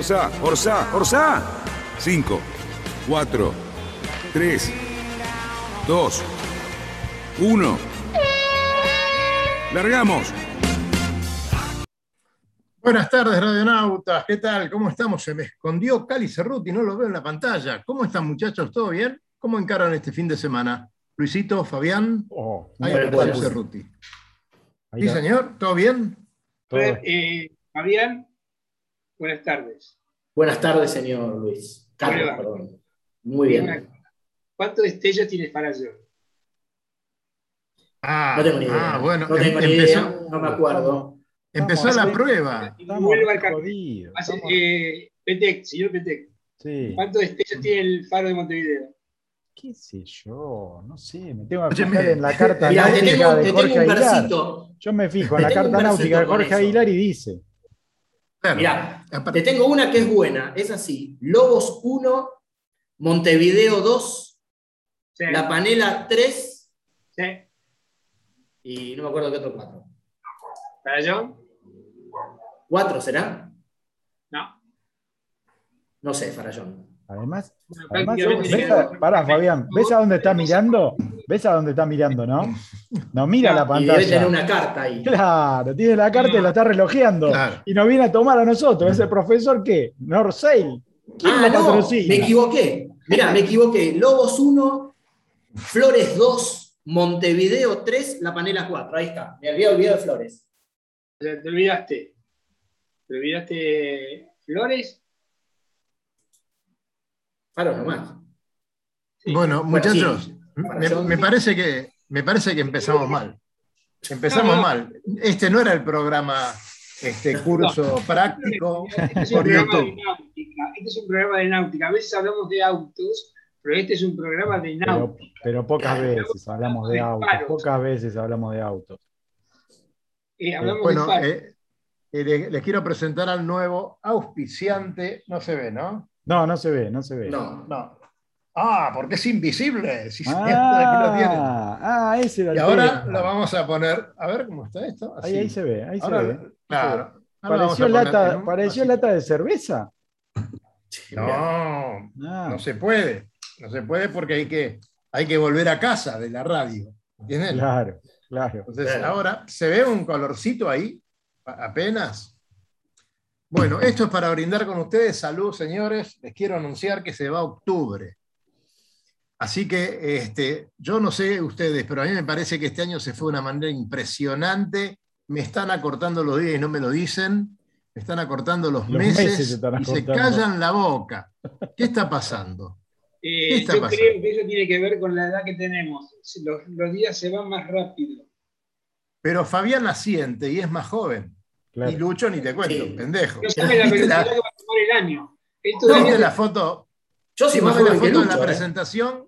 Orsá, Orsá, Orsá. 5, 4, 3, 2, 1. Largamos. Buenas tardes, radionautas. ¿Qué tal? ¿Cómo estamos? Se me escondió Cali Cerruti, no lo veo en la pantalla. ¿Cómo están, muchachos? ¿Todo bien? ¿Cómo encaran este fin de semana? Luisito, Fabián, Oh, ahí está. Cali Cerruti. Ahí Sí, señor, ¿todo bien? Todo. Eh, Fabián, buenas tardes. Buenas tardes, señor Luis. Carlos, perdón. Muy bien. ¿Cuántos destellos tiene Farallón? Ah, No tengo ni idea. ah, bueno, no tengo em- ni empezó, idea, no me acuerdo. empezó la prueba. Estamos- eh, Petec, señor Petec, Sí. ¿cuántos destellos tiene el faro de Montevideo? ¿Qué sé yo? No sé, me tengo que fijar en la carta náutica tengo, de te Jorge tengo un Aguilar. Yo me fijo en la carta náutica de Jorge. Aguilar y dice. Claro. Mirá, Aparte- te tengo una que es buena. Es así. Lobos 1, Montevideo 2, Sí, La Panela 3 sí. y no me acuerdo qué otro 4. ¿Farallón? ¿4 será? No. No sé, Farallón. Además, además ¿ves a- pará, Fabián, ¿ves a dónde está mirando? ¿Ves a dónde está mirando, no? No mira la Y debe tener pantalla. una carta ahí. Claro, tiene la carta y la está relojeando. Claro. Y nos viene a tomar a nosotros. ¿Ese profesor qué? Norsail. ¿Quién Ah, no, patrocina? me equivoqué. Mirá, me equivoqué. Lobos 1, Flores 2, Montevideo 3, La Panela 4. Ahí está. Me había olvidado de Flores. O sea, Te olvidaste. Te olvidaste Flores. Faro nomás. Bueno, muchachos, sí. Me, me parece que, me parece que empezamos mal. Empezamos No, no. mal. Este no era el programa, este curso práctico Este es un por programa de YouTube. náutica. Este es un programa de náutica. A veces hablamos de autos, pero este es un programa de náutica. pero pocas veces hablamos de autos. Pocas veces hablamos de autos. Eh, hablamos Bueno, de eh, eh, le- les quiero presentar al nuevo auspiciante. No se ve, ¿no? No, no se ve, no se ve. No. No. Ah, porque es invisible. Ah, ah, ese era el Y ahora tema. lo vamos a poner. A ver cómo está esto. Ahí, Así. ahí se ve, ahí Ahora, se ve. claro. Ahora lo vamos Pareció, a poner lata, un- pareció lata de cerveza. No, Ah, no se puede. No se puede porque hay que, hay que volver a casa de la radio. ¿Entienden? claro, claro. Entonces, Claro. ahora, ¿se ve un colorcito ahí? A- Apenas. Bueno, esto es para brindar con ustedes. Salud, señores. Les quiero anunciar que se va octubre. Así que este, yo no sé ustedes, pero a mí me parece que este año se fue de una manera impresionante. Me están acortando los días y no me lo dicen. Me están acortando los, Los meses, meses se están y se callan la boca. ¿Qué está pasando? Eh, ¿Qué está yo pasando? creo que eso tiene que ver con la edad que tenemos. Los, los días se van más rápido. Pero Fabián la siente y es más joven. claro. Y Lucho ni te cuento, Sí. pendejo. Sabe la ¿Viste velocidad la- que va a tomar el año. Esto ¿No de- la foto? Yo ¿No más la que foto de la ¿eh? presentación?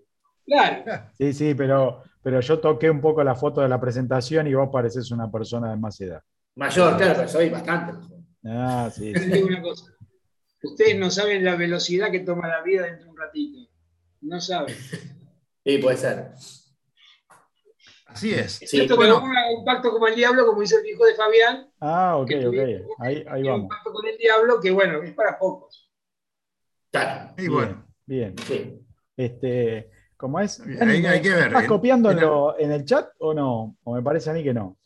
Claro. Sí, sí, pero, pero yo toqué un poco la foto de la presentación y vos pareces una persona de más edad. Mayor, claro, pero soy bastante joven. Ah, sí. Les digo una cosa. Ustedes no saben la velocidad que toma la vida dentro de un ratito. No saben. Sí, puede ser. Así es. Sí, Esto bueno. con un, pacto como el diablo, como hizo el hijo de Fabián, Ah, ok, ok. Ahí, ahí tiene un vamos. pacto con el diablo que, bueno, es para pocos. Claro. Y bueno, Bien. Sí. Este, ¿cómo es? Hay- hay que ver, ¿Estás ¿eh? copiando en, Mira. lo- en el chat o no? O me parece a mí que no.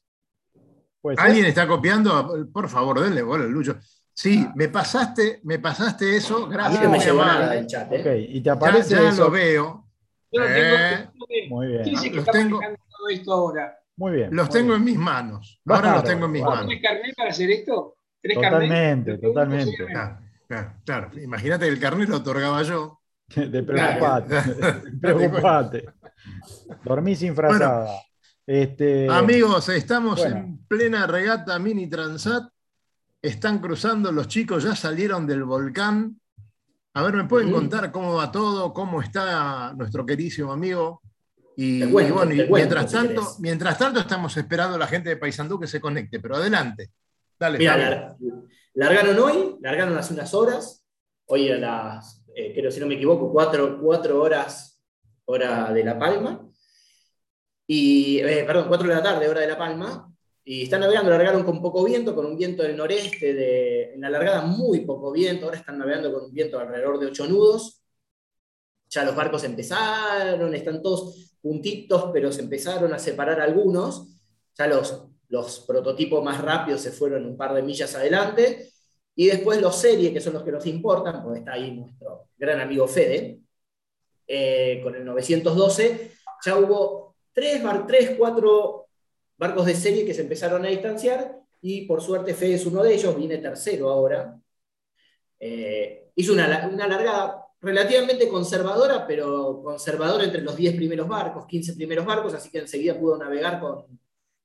Ser. ¿alguien está copiando? Por favor, denle bola al Lucho. Sí, me pasaste, me pasaste eso, gracias. no me llegó nada del chat, Ok, ¿eh? y te Ya, aparece ya eso. lo veo. Yo Eh, tengo. Muy bien. ¿Quién dice que Los tengo- todo esto ahora? Muy bien. Los muy tengo bien. en mis manos. Ahora los tengo en mis bárbaro. manos. ¿Tres carnet para hacer esto? ¿Tres Totalmente, carnet? totalmente. Claro, claro, claro. Imagínate que el carnet lo otorgaba yo. Te preocupate. preocupate. Dormí sin frazada. Este, Amigos, estamos bueno. en plena regata mini transat están cruzando, los chicos ya salieron del volcán. A ver, ¿me pueden contar cómo va todo? ¿Cómo está nuestro queridísimo amigo? Y, Te cuento, y bueno, y te cuento, mientras, si tanto, querés. mientras tanto estamos esperando a la gente de Paysandú que se conecte, pero adelante. Dale, Mira, Javier. lar- largaron hoy, largaron hace unas horas. Hoy a las, eh, creo si no me equivoco, cuatro, cuatro horas, hora de La Palma. Y, eh, perdón, cuatro de la tarde, hora de La Palma. Y están navegando, largaron con poco viento, con un viento del noreste, de, en la largada muy poco viento. Ahora están navegando con un viento alrededor de 8 nudos. Ya los barcos empezaron, están todos juntitos, pero se empezaron a separar algunos. Ya los, los prototipos más rápidos se fueron un par de millas adelante. Y después los series, que son los que nos importan, porque está ahí nuestro gran amigo Fede, eh, con el 912, ya hubo tres, bar- tres, cuatro barcos de serie que se empezaron a distanciar y por suerte Fede es uno de ellos, viene tercero ahora. Eh, hizo una, una largada relativamente conservadora, pero conservadora entre los 10 primeros barcos, 15 primeros barcos, así que enseguida pudo navegar con,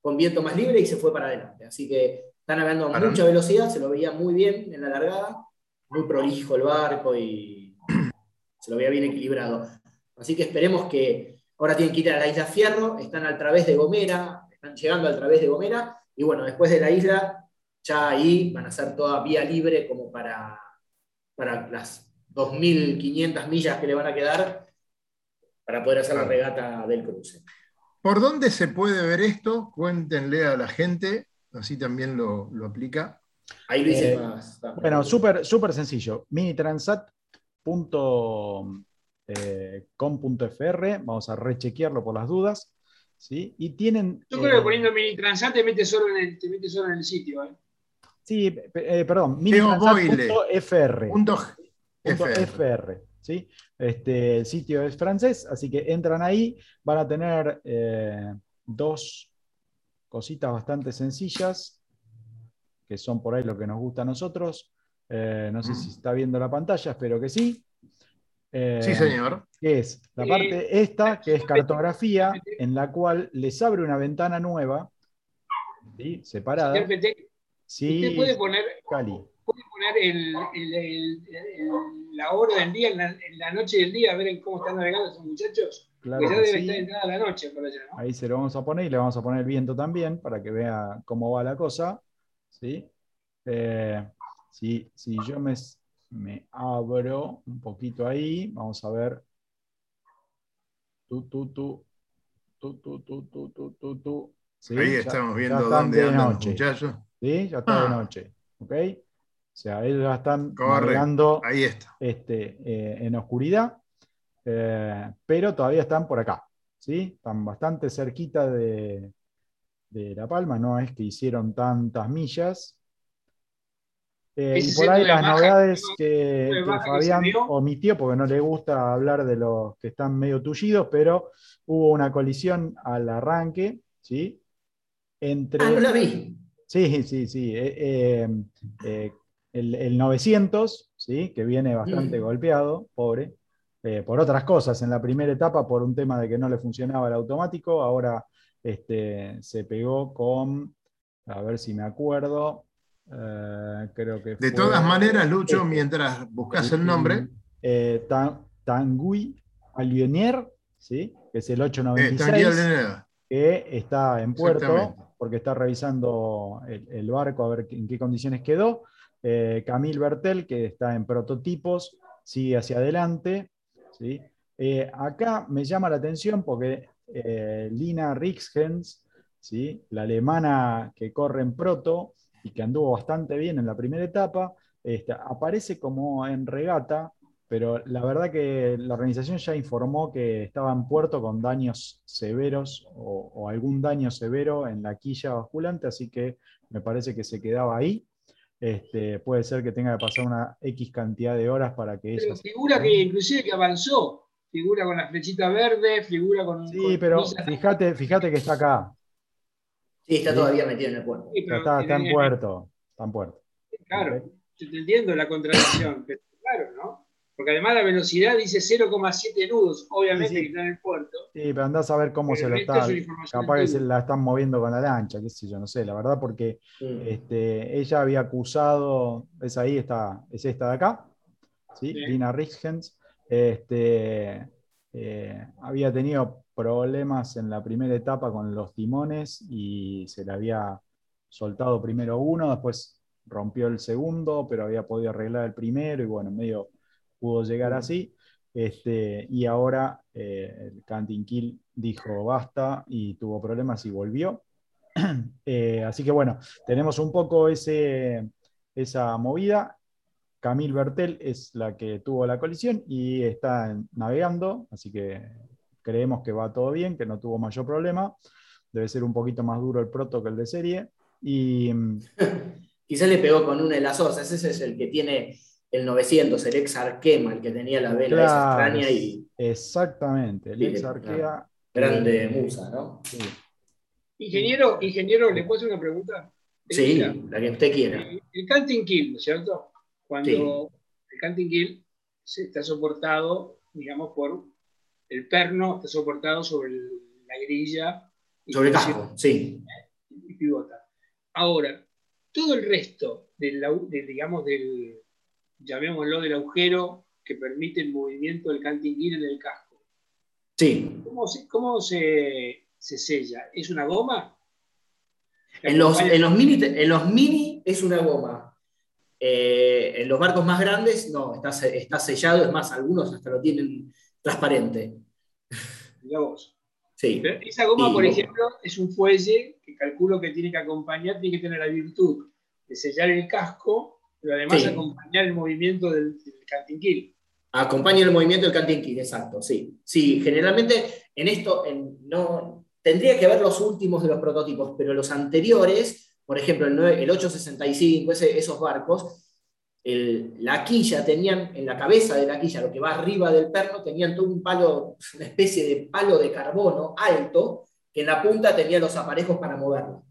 con viento más libre y se fue para adelante. Así que está navegando a mucha velocidad, se lo veía muy bien en la largada, muy prolijo el barco y se lo veía bien equilibrado. Así que esperemos que ahora tienen que ir a la isla Fierro, están al través de Gomera, están llegando al través de Gomera, y bueno, después de la isla, ya ahí van a ser toda vía libre como para, para las 2.500 millas que le van a quedar para poder hacer la regata del cruce. ¿Por dónde se puede ver esto? Cuéntenle a la gente, así también lo, lo aplica. Ahí lo hice Eh, más. Bueno, súper súper sencillo. minitransat.com.fr, vamos a rechequearlo por las dudas. ¿sí? Y tienen. Yo creo que eh, poniendo mini transat te metes solo en el, te metes solo en el sitio. ¿eh? Sí, pe- eh, perdón, minitransat.fr. Punto punto FR. FR, ¿sí? Este, el sitio es francés, así que entran ahí, van a tener eh, dos cositas bastante sencillas, que son por ahí lo que nos gusta a nosotros. Eh, no sé si está viendo la pantalla, espero que sí. Eh, Sí, señor. que es la Eh, parte esta, que es cartografía, en la cual les abre una ventana nueva, ¿sí? separada. Señor Pete, Sí, Usted puede poner, Cali. puede poner el- el- el- el- la hora del día, en la, en la noche del día, a ver en cómo están navegando esos muchachos. Ahí se lo vamos a poner y le vamos a poner el viento también para que vea cómo va la cosa. ¿sí? Eh, si, yo me, me, abro un poquito ahí, vamos a ver. ¿Sí? Ahí ya, estamos viendo dónde de noche. muchachos. ¿Sí? Ya está de ah. noche. ¿Ok? O sea, ellos ya están navegando, ahí está. este, eh, en oscuridad eh, pero todavía están por acá, ¿sí? Están bastante cerquita de, de La Palma, no es que hicieron tantas millas. Eh, y por ahí las baja, novedades que, que que Fabián vio. omitió porque no le gusta hablar de los que están medio tullidos, pero hubo una colisión al arranque, ¿sí? Entre, Ah, no la vi. Sí, sí, sí. eh, eh, eh, el, el 900, ¿sí? que viene bastante Mm. golpeado, pobre, eh, por otras cosas. En la primera etapa, por un tema de que no le funcionaba el automático, ahora este, se pegó con, a ver si me acuerdo, eh, creo que De fue- todas maneras, Lucho, este, mientras buscas el nombre, eh, Tan- Tanguy Alionier, ¿sí? que es el eh, 896 tranquila, Leneda. que está en puerto porque está revisando el, el barco a ver en qué condiciones quedó. Eh, Camille Bertel, que está en prototipos, sigue hacia adelante. ¿Sí? Eh, acá me llama la atención porque eh, Lina Rixgens, ¿sí? la alemana que corre en proto y que anduvo bastante bien en la primera etapa, este, aparece como en regata, pero la verdad que la organización ya informó que estaba en puerto con daños severos o, o algún daño severo en la quilla basculante, así que me parece que se quedaba ahí. Este, puede ser que tenga que pasar una X cantidad de horas para que Pero ella... figura que inclusive que avanzó. Figura con la flechita verde, figura con. Sí, con pero fíjate, fíjate que está acá, Sí, está Sí. todavía metido en el puerto. Sí, pero está, está en puerto, está en puerto. Claro, Ok. yo te entiendo la contradicción, pero claro, ¿no? Porque además la velocidad dice 0,7 nudos, obviamente Sí, sí. que está en el puerto. Sí, pero andás a ver cómo Pero se lo está. es Capaz que se la están moviendo con la lancha, qué sé yo, no sé, la verdad, porque Mm. este, ella había acusado, es ahí, está, es esta de acá, ¿sí? Sí. Lina Richgens, este, eh, había tenido problemas en la primera etapa con los timones y se le había soltado primero uno, después rompió el segundo, pero había podido arreglar el primero y bueno, medio pudo llegar así. Este, y ahora eh, el Canting Kill dijo basta y tuvo problemas y volvió. Eh, así que bueno, tenemos un poco ese, esa movida. Camille Bertel es la que tuvo la colisión y está navegando, así que creemos que va todo bien, que no tuvo mayor problema. Debe ser un poquito más duro el proto que el de serie. Y mm, Quizás le pegó con una de las osas. Ese es el que tiene el 900, el ex Arquema, el que tenía la vela esa extraña y exactamente, el ex claro. Arkea. grande eh, musa, ¿no? sí. Ingeniero, ingeniero, ¿le puedo hacer una pregunta? Sí, Mira, la que usted quiera. El, el canting kill, ¿no es cierto? Cuando el canting kill se está soportado, digamos, por el perno, está soportado sobre el- la grilla y Sobre el casco, sí. y pivota. Ahora, todo el resto del, digamos, del, llamémoslo, del agujero que permite el movimiento del canting gear en el casco, Sí. ¿cómo se, cómo se, se sella? ¿Es una goma? En los, en los mini, en los mini es una goma. Eh, en los barcos más grandes, no, está, está sellado, es más, algunos hasta lo tienen transparente. Mirá vos. Sí. Pero Esa goma, Y por ejemplo, es un fuelle que calculo que tiene que acompañar, tiene que tener la virtud de sellar el casco, pero además Sí. acompañar el movimiento del, del canting kill. Acompaña el movimiento del canting kick, exacto, sí. Sí, generalmente en esto en- no, tendría que ver los últimos de los prototipos, pero los anteriores, por ejemplo, el, 9 el 865, ese- esos barcos, el- la quilla tenían, en la cabeza de la quilla, lo que va arriba del perno, tenían todo un palo, una especie de palo de carbono alto, que en la punta tenía los aparejos para moverlo.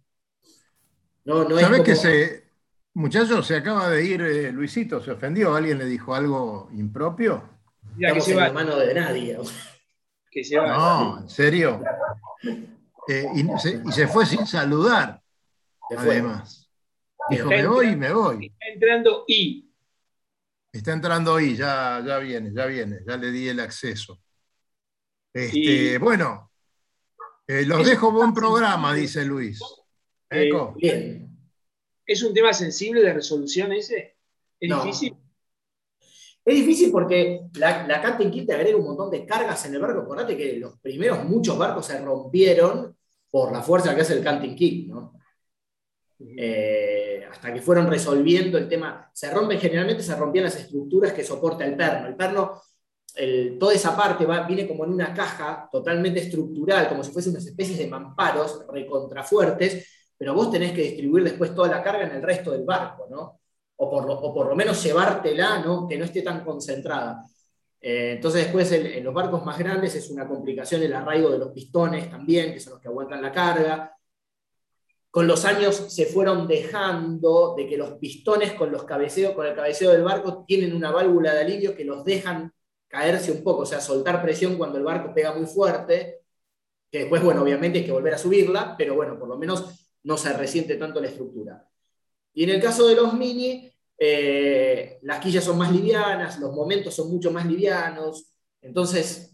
No, no es ¿Sabés como- que se, muchachos, se acaba de ir eh, Luisito? ¿Se ofendió? ¿Alguien le dijo algo impropio? Mira, que se en la mano de nadie. que se va. No, en serio. Eh, y, se, y se fue sin saludar, Se fue. además. Dijo, me voy y me voy. Está entrando y Está entrando ahí, ya, ya viene, ya viene, ya le di el acceso. Este, Y- Bueno, eh, los Es- dejo buen programa, dice Luis. Eh, Eco. Bien. ¿Es un tema sensible de resolución ese? ¿Es No. difícil? Es difícil porque la, la Captain Kit te agrega un montón de cargas en el barco. Acordate que los primeros muchos barcos se rompieron por la fuerza que hace el Canting Kit, ¿no? Eh, hasta que fueron resolviendo el tema. Se rompen, generalmente se rompían las estructuras que soporta el perno. El perno, el- toda esa parte va, viene como en una caja totalmente estructural, como si fuesen unas especies de mamparos recontrafuertes, pero vos tenés que distribuir después toda la carga en el resto del barco, ¿no? O por lo, o por lo menos llevártela, ¿no? Que no esté tan concentrada. Eh, entonces después en, los barcos más grandes es una complicación el arraigo de los pistones también, que son los que aguantan la carga con los años se fueron dejando de que los pistones con, los cabeceos, con el cabeceo del barco tienen una válvula de alivio que los dejan caerse un poco, o sea, soltar presión cuando el barco pega muy fuerte, que después, bueno, obviamente hay que volver a subirla, pero bueno, por lo menos no se resiente tanto la estructura. Y en el caso de los mini, eh, las quillas son más livianas, los momentos son mucho más livianos, entonces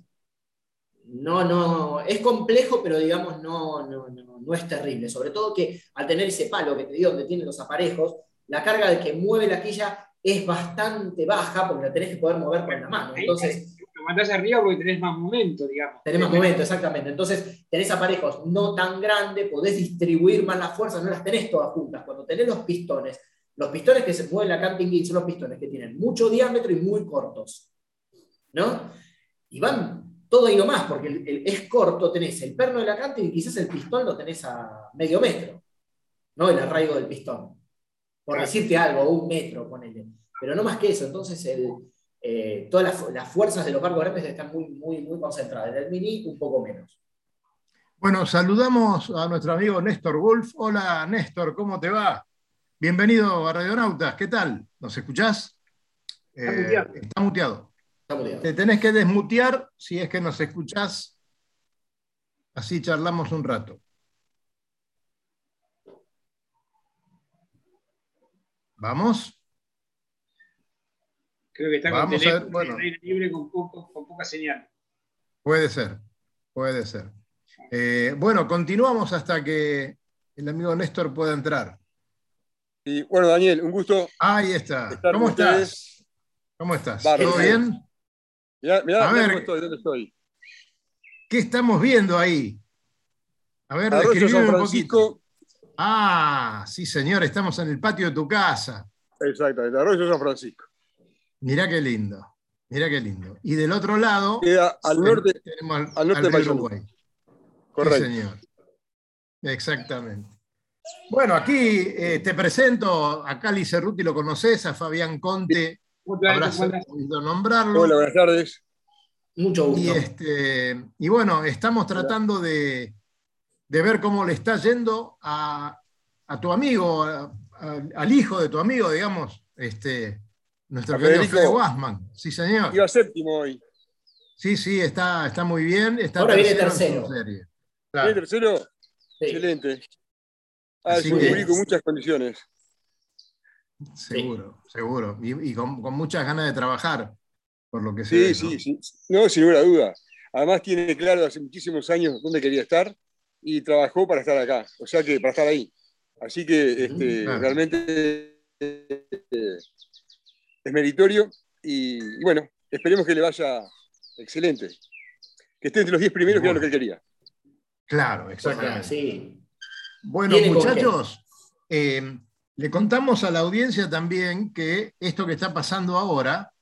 no, no, es complejo, pero digamos, no, no, no, no es terrible. Sobre todo que al tener ese palo que te digo donde tiene los aparejos, la carga de que mueve la quilla es bastante baja porque la tenés que poder mover con la mano. Entonces, mandás arriba porque tenés más momento, digamos. tenés más momento, exactamente. Entonces, tenés aparejos no tan grandes, podés distribuir más las fuerzas, no las tenés todas juntas. Cuando tenés los pistones, los pistones que se mueven la camping son los pistones que tienen mucho diámetro y muy cortos. ¿No? Y van todo ahí nomás, porque el- el- es corto, tenés el perno de la camping y quizás el pistón lo tenés a medio metro. ¿No? El arraigo del pistón. Por decirte algo, un metro, ponele. Pero no más que eso. Entonces, el, eh, todas las, fu- las fuerzas de los barcos grandes están muy, muy, muy concentradas. En el mini, un poco menos. Bueno, saludamos a nuestro amigo Néstor Wolf. Hola, Néstor, ¿cómo te va? Bienvenido a Radionautas, ¿qué tal? ¿Nos escuchás? Está Eh, muteado. está muteado. Te tenés que desmutear si es que nos escuchás. Así charlamos un rato. ¿Vamos? Creo que está con Vamos a teléfono ver, bueno. libre con, poco- con poca señal. Puede ser, puede ser. Eh, bueno, continuamos hasta que el amigo Néstor pueda entrar. Y bueno, Daniel, un gusto. Ahí está. Estar ¿Cómo estás? ¿Cómo estás? ¿Todo bien? Mirá, mirá, A mirá ver. cómo estoy, ¿dónde estoy? ¿Qué estamos viendo ahí? A ver, Arroyo describime San un poquito. Francisco. Ah, sí, señor, estamos en el patio de tu casa. Exactamente, Arroyo San Francisco. Mirá qué lindo, mirá qué lindo. Y del otro lado Queda al norte, tenemos al, al norte al río. Uruguay. Sí, correcto. señor. Exactamente. Bueno, aquí eh, te presento a Cali Cerruti, lo conoces, a Fabián Conte, habrás oído nombrarlo. Hola, buenas tardes. Mucho gusto. Y, este, y bueno, estamos tratando de, de ver cómo le está yendo a, a tu amigo, a- a- al hijo de tu amigo, digamos, este, nuestro A querido Federico. Fede Guasman. Sí, señor. Iba séptimo hoy. Sí, sí, está, está muy bien. Está Ahora viene tercero. serie. ¿Viene Claro, tercero? Sí. Excelente. Ah, Así es un que- jurídico con muchas condiciones. seguro, seguro. Y, y con, con muchas ganas de trabajar, por lo que Sí, ve, ¿no? sí, sí. No, sin ninguna duda. Además tiene claro hace muchísimos años dónde quería estar y trabajó para estar acá, o sea que para estar ahí. Así que este, Claro. realmente eh, es meritorio y, y bueno, esperemos que le vaya excelente. Que esté entre los 10 primeros, que era lo que él quería. Claro, exactamente. sí. Bueno, Tiene con muchachos, eh, le contamos a la audiencia también que esto que está pasando ahora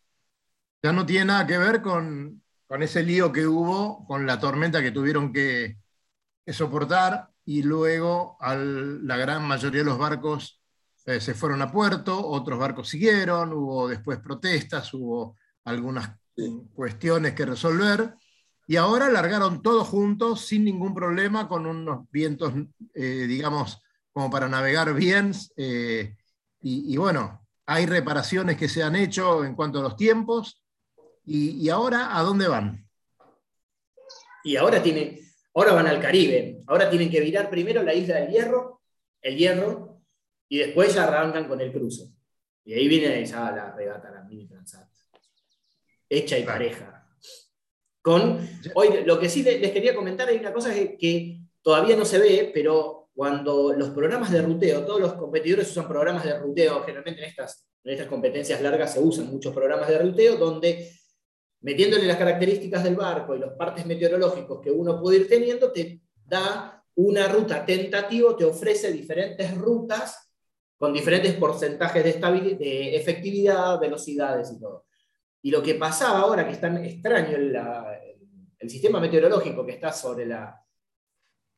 ya no tiene nada que ver con, con ese lío que hubo, con la tormenta que tuvieron que, que soportar y luego al- la gran mayoría de los barcos eh, se fueron a puerto, otros barcos siguieron, hubo después protestas, hubo algunas mm, cuestiones que resolver. Y ahora largaron todos juntos sin ningún problema, con unos vientos, eh, digamos, como para navegar bien. eh, y, y bueno, hay reparaciones que se han hecho en cuanto a los tiempos. Y, y ahora, ¿a dónde van? Y ahora tienen, ahora van al Caribe. Ahora tienen que virar primero la isla del Hierro, el Hierro, y después ya arrancan con el cruce. Y ahí viene ya la regata, la mini transat. Hecha y Claro. pareja. Con, hoy, lo que sí le- les quería comentar hay una cosa que, que todavía no se ve, pero cuando los programas de ruteo, todos los competidores usan programas de ruteo, generalmente en estas, en estas competencias largas se usan muchos programas de ruteo donde metiéndole las características del barco y los partes meteorológicos que uno puede ir teniendo, te da una ruta tentativa, te ofrece diferentes rutas con diferentes porcentajes de, de efectividad, velocidades y todo. Y lo que pasaba ahora, que es tan extraño la- el sistema meteorológico que está sobre la,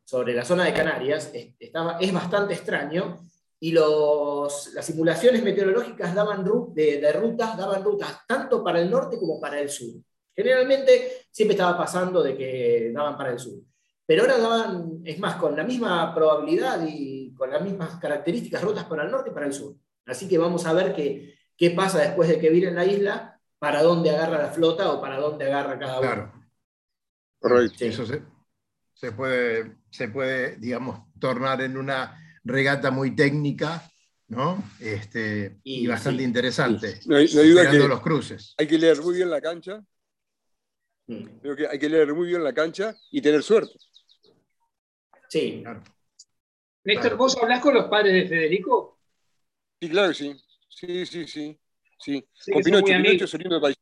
sobre la zona de Canarias, es, estaba, es bastante extraño, y los, las simulaciones meteorológicas daban de, de rutas, daban rutas tanto para el norte como para el sur. Generalmente siempre estaba pasando de que daban para el sur. Pero ahora daban, es más, con la misma probabilidad y con las mismas características, rutas para el norte y para el sur. Así que vamos a ver qué, qué pasa después de que viren la isla, para dónde agarra la flota o para dónde agarra cada uno. Claro, Correcto. Sí. eso se, se puede, se puede, digamos, tornar en una regata muy técnica, ¿no? Este, y, Y bastante sí, interesante. No hay, no hay duda que los cruces. hay que leer muy bien la cancha. Mm. Creo que hay que leer muy bien la cancha y tener suerte. Sí, Claro. Néstor, Claro. ¿vos hablás con los padres de Federico? Sí, claro que sí. Sí, sí, sí. sí. Sé Con Pinocho. Pinocho es oriundo de país.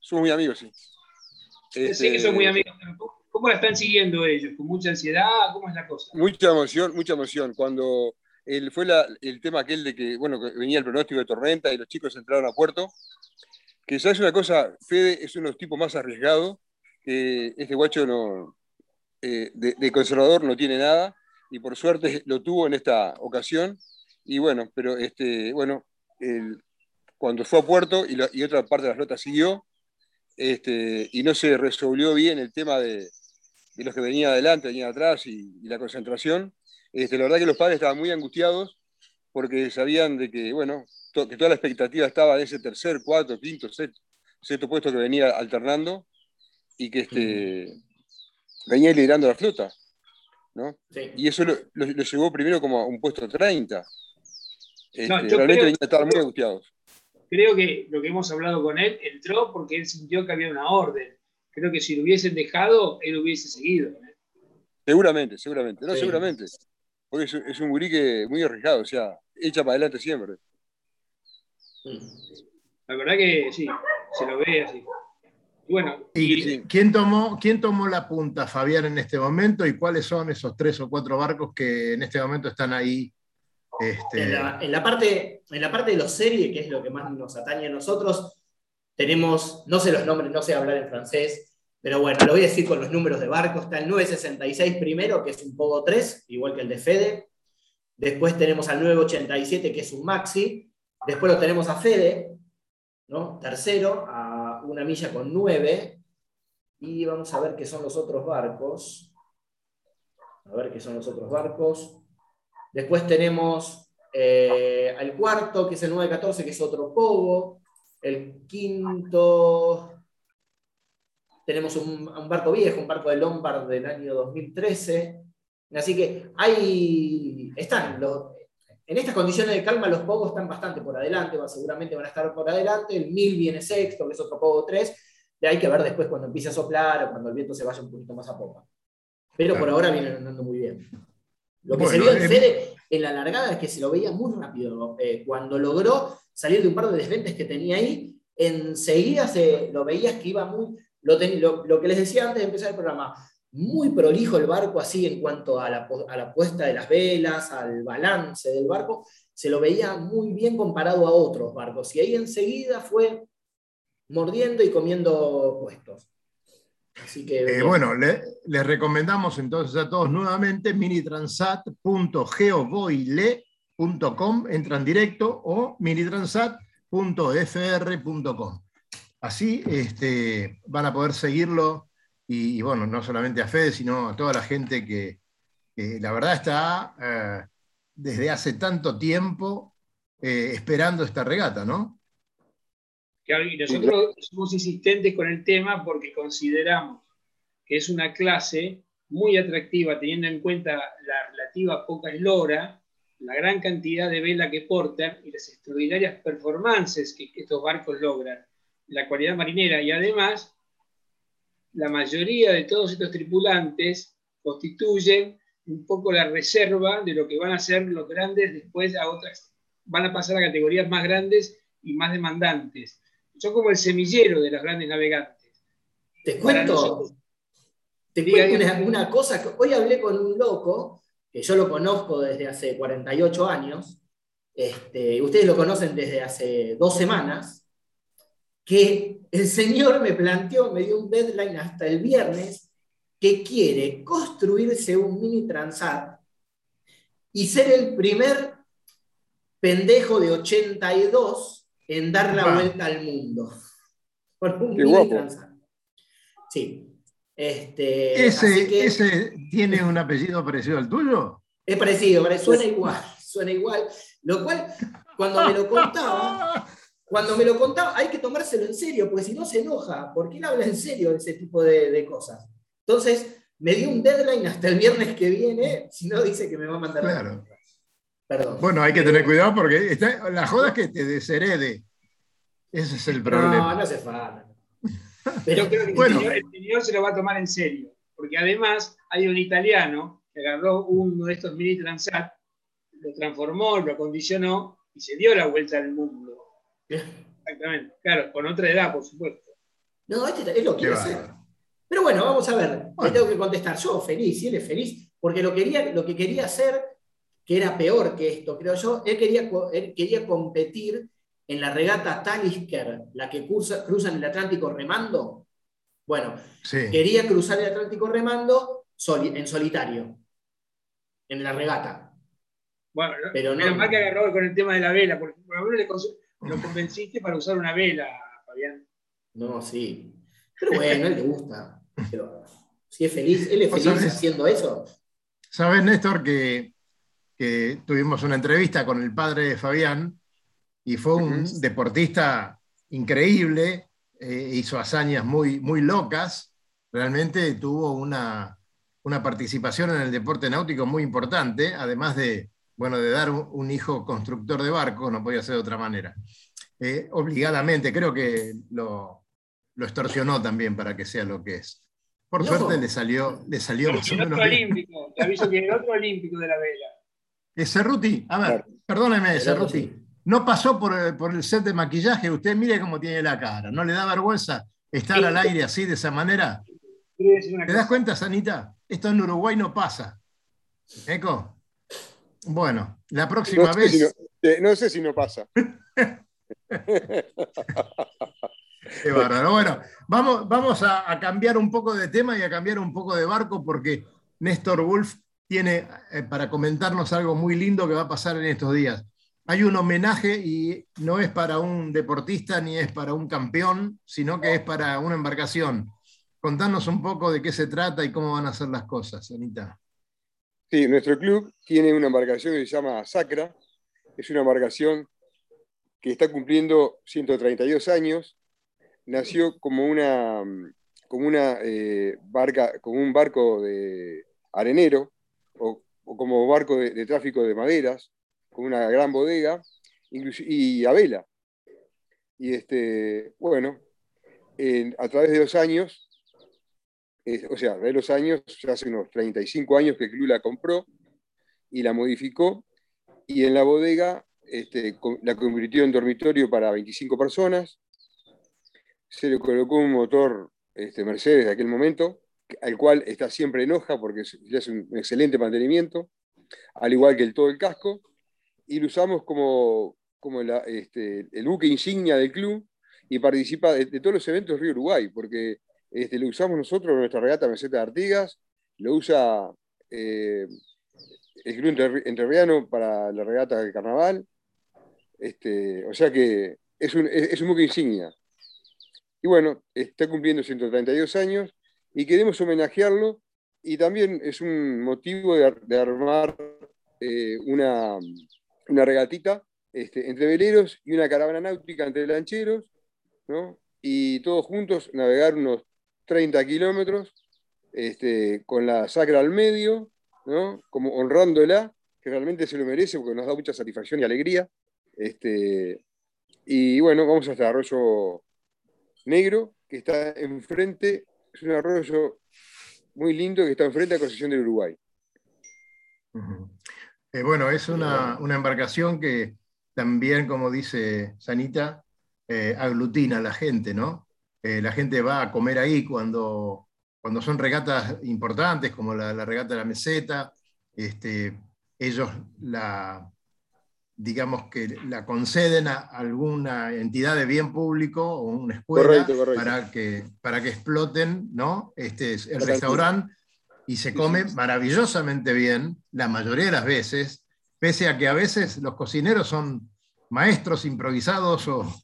Somos muy amigos, sí. Sé Este, que son muy amigos. pero ¿cómo- ¿Cómo la están siguiendo ellos? ¿Con mucha ansiedad? ¿Cómo es la cosa? Mucha emoción, mucha emoción. Cuando el, fue la- el tema aquel de que, bueno, que venía el pronóstico de tormenta y los chicos entraron a puerto, que sabes una cosa, Fede es uno de los tipos más arriesgados, que este guacho no, eh, de, de conservador no tiene nada, y por suerte lo tuvo en esta ocasión, y bueno, pero este, bueno, el- cuando fue a puerto y, la- y otra parte de la flota siguió, este, y no se resolvió bien el tema de, de los que venían adelante, venían atrás y, y la concentración. Este, la verdad que los padres estaban muy angustiados porque sabían de que, bueno, to- que toda la expectativa estaba en ese tercer, cuarto, quinto, sexto, sexto puesto que venía alternando y que este, venía liderando la flota. ¿No? Y eso lo, llevó primero como a un puesto 30. Este, realmente venía a estar muy angustiados. Creo que lo que hemos hablado con él entró porque él sintió que había una orden. Creo que si lo hubiesen dejado, él hubiese seguido. ¿eh? Seguramente, seguramente. No, seguramente. Porque es, un gurí que muy arriesgado, o sea, echa para adelante siempre. La verdad que sí, se lo ve así. Bueno, y, ¿quién, tomó, ¿quién tomó la punta, Fabián, en este momento? ¿Y cuáles son esos tres o cuatro barcos que en este momento están ahí? Este... En, la, parte, en la parte de los series, que es lo que más nos atañe a nosotros, tenemos, no sé los nombres, no sé hablar en francés, pero bueno, lo voy a decir con los números de barcos. Está el 966 primero, que es un Pogo 3, igual que el de Fede. Después tenemos al 987, que es un Maxi. Después lo tenemos a Fede, ¿no? tercero, a una milla con 9. Y vamos a ver qué son los otros barcos. A ver qué son los otros barcos. Después tenemos eh, al cuarto, que es el 914, que es otro Pogo. El quinto, tenemos un, barco viejo, un barco de Lombard del año 2013. Así que hay, están, en estas condiciones de calma los pogos están bastante por adelante, seguramente van a estar por adelante. El 1000 viene sexto, que es otro pogo 3. De hay que ver después cuando empiece a soplar o cuando el viento se vaya un poquito más a popa. Pero por ahora vienen andando muy bien. Lo que se vio en eh, Fede en la largada es que se lo veía muy rápido. Eh, cuando logró salir de un par de desventes que tenía ahí, enseguida se lo veías que iba muy, lo, que les decía antes de empezar el programa, muy prolijo el barco así en cuanto a la, puesta de las velas, al balance del barco, se lo veía muy bien comparado a otros barcos. Y ahí enseguida fue mordiendo y comiendo puestos. Así que, eh, bueno, les recomendamos entonces a todos nuevamente minitransat.geoboile.com, entran directo, o minitransat.fr.com. Así este, van a poder seguirlo y, bueno, no solamente a Fede, sino a toda la gente que, la verdad está eh, desde hace tanto tiempo eh, esperando esta regata, ¿no? y nosotros somos insistentes con el tema porque consideramos que es una clase muy atractiva teniendo en cuenta la relativa poca eslora, la gran cantidad de vela que portan y las extraordinarias performances que estos barcos logran la cualidad marinera y además la mayoría de todos estos tripulantes constituyen un poco la reserva de lo que van a ser los grandes después a otras, van a pasar a categorías más grandes y más demandantes. Son como el semillero de los grandes navegantes. Te cuento, te cuento una, cosa, que hoy hablé con un loco, que yo lo conozco desde hace 48 años, este, ustedes lo conocen desde hace dos semanas, que el señor me planteó, me dio un deadline hasta el viernes, que quiere construirse un mini transat y ser el primer pendejo de 82 en dar la vuelta al mundo. Por un mini transat. Sí. Este, ¿Ese, tiene un apellido parecido al tuyo? Es parecido, suena igual, suena igual. Lo cual, cuando me lo contaba, cuando me lo contaba, hay que tomárselo en serio, porque si no se enoja, porque él habla en serio de ese tipo de, cosas. Entonces, me dio un deadline hasta el viernes que viene, si no dice que me va a mandar. Claro. Perdón. Bueno, hay que tener cuidado porque la joda es que te desherede. Ese es el problema. No, no hace falta. Pero creo que bueno. el, señor, se lo va a tomar en serio, porque además hay un italiano que agarró uno de estos mini transat, lo transformó, lo acondicionó y se dio la vuelta al mundo. Exactamente, claro, con otra edad, por supuesto. No, este es lo que quiere hacer. Pero bueno, vamos a ver. Le tengo que contestar yo, feliz, y él es feliz, porque lo, quería, lo que quería hacer, que era peor que esto, creo yo, él quería, quería competir en la regata Talisker, la que cruza, en el Atlántico remando. Bueno, quería cruzar el Atlántico remando en solitario, en la regata. Bueno, pero no, menos mal que agarró con el tema de la vela, porque por lo menos le, lo convenciste para usar una vela, Fabián. No, sí. Pero bueno, a él le gusta. si es feliz, él es feliz haciendo eso. Sabes, Néstor, que, tuvimos una entrevista con el padre de Fabián y fue un deportista increíble eh, hizo hazañas muy, muy locas, realmente tuvo una, una participación en el deporte náutico muy importante, además de, bueno, de dar un, hijo constructor de barcos, no podía ser de otra manera. Eh, obligadamente, creo que lo, lo, extorsionó también para que sea lo que es. Por no. suerte le salió, le salió más o menos. olímpico, te aviso que el otro olímpico de la vela. Es Cerruti, a ver, perdóneme, Cerruti. No pasó por, por, el set de maquillaje, usted mire cómo tiene la cara, ¿no le da vergüenza estar al aire así de esa manera? ¿Te das cuenta, Sanita? Esto en Uruguay no pasa. ¿Eco? Bueno, la próxima no vez. Si no, eh, no, sé si no pasa. Qué bárbaro. Bueno, vamos, vamos a, a, cambiar un poco de tema y a cambiar un poco de barco porque Néstor Wolf tiene eh, para comentarnos algo muy lindo que va a pasar en estos días. Hay un homenaje y no es para un deportista ni es para un campeón, sino que es para una embarcación. Contanos un poco de qué se trata y cómo van a ser las cosas, Anita. Sí, nuestro club tiene una embarcación que se llama Sacra. Es una embarcación que está cumpliendo 132 años. Nació como una, como una eh, barca, como un barco de arenero o, o como barco de, tráfico de maderas, con una gran bodega y a vela. Y este, bueno, en, a través de los años eh, o sea, de los años, hace unos 35 años que el club la compró y la modificó, y en la bodega este, la convirtió en dormitorio para 25 personas, se le colocó un motor este, Mercedes de aquel momento, al cual está siempre en hoja porque le hace un excelente mantenimiento, al igual que el todo el casco, y lo usamos como, como la, este, el buque insignia del club y participa de, de todos los eventos Río Uruguay, porque este, lo usamos nosotros en nuestra regata Meseta de Artigas, lo usa eh, el Club Entrerriano para la regata del carnaval. Este, o sea que es un, es un buque insignia. Y bueno, está cumpliendo 132 años y queremos homenajearlo y también es un motivo de, de armar eh, una, una, regatita este, entre veleros y una caravana náutica entre lancheros, ¿no? y todos juntos navegar unos 30 kilómetros, este, con la sacra al medio, ¿no? como honrándola, que realmente se lo merece porque nos da mucha satisfacción y alegría. Este, y bueno, vamos hasta Arroyo Negro, que está enfrente, es un arroyo muy lindo que está enfrente a Concesión del Uruguay. Eh, bueno, es una, una, embarcación que también, como dice Sanita, eh, aglutina a la gente, ¿no? Eh, la gente va a comer ahí cuando, cuando son regatas importantes, como la, la regata de la meseta. Este, ellos la, digamos que la conceden a alguna entidad de bien público o una escuela correcto, correcto. Para, que, para que exploten ¿no? este, el restaurante y se come maravillosamente bien la mayoría de las veces, pese a que a veces los cocineros son maestros improvisados o,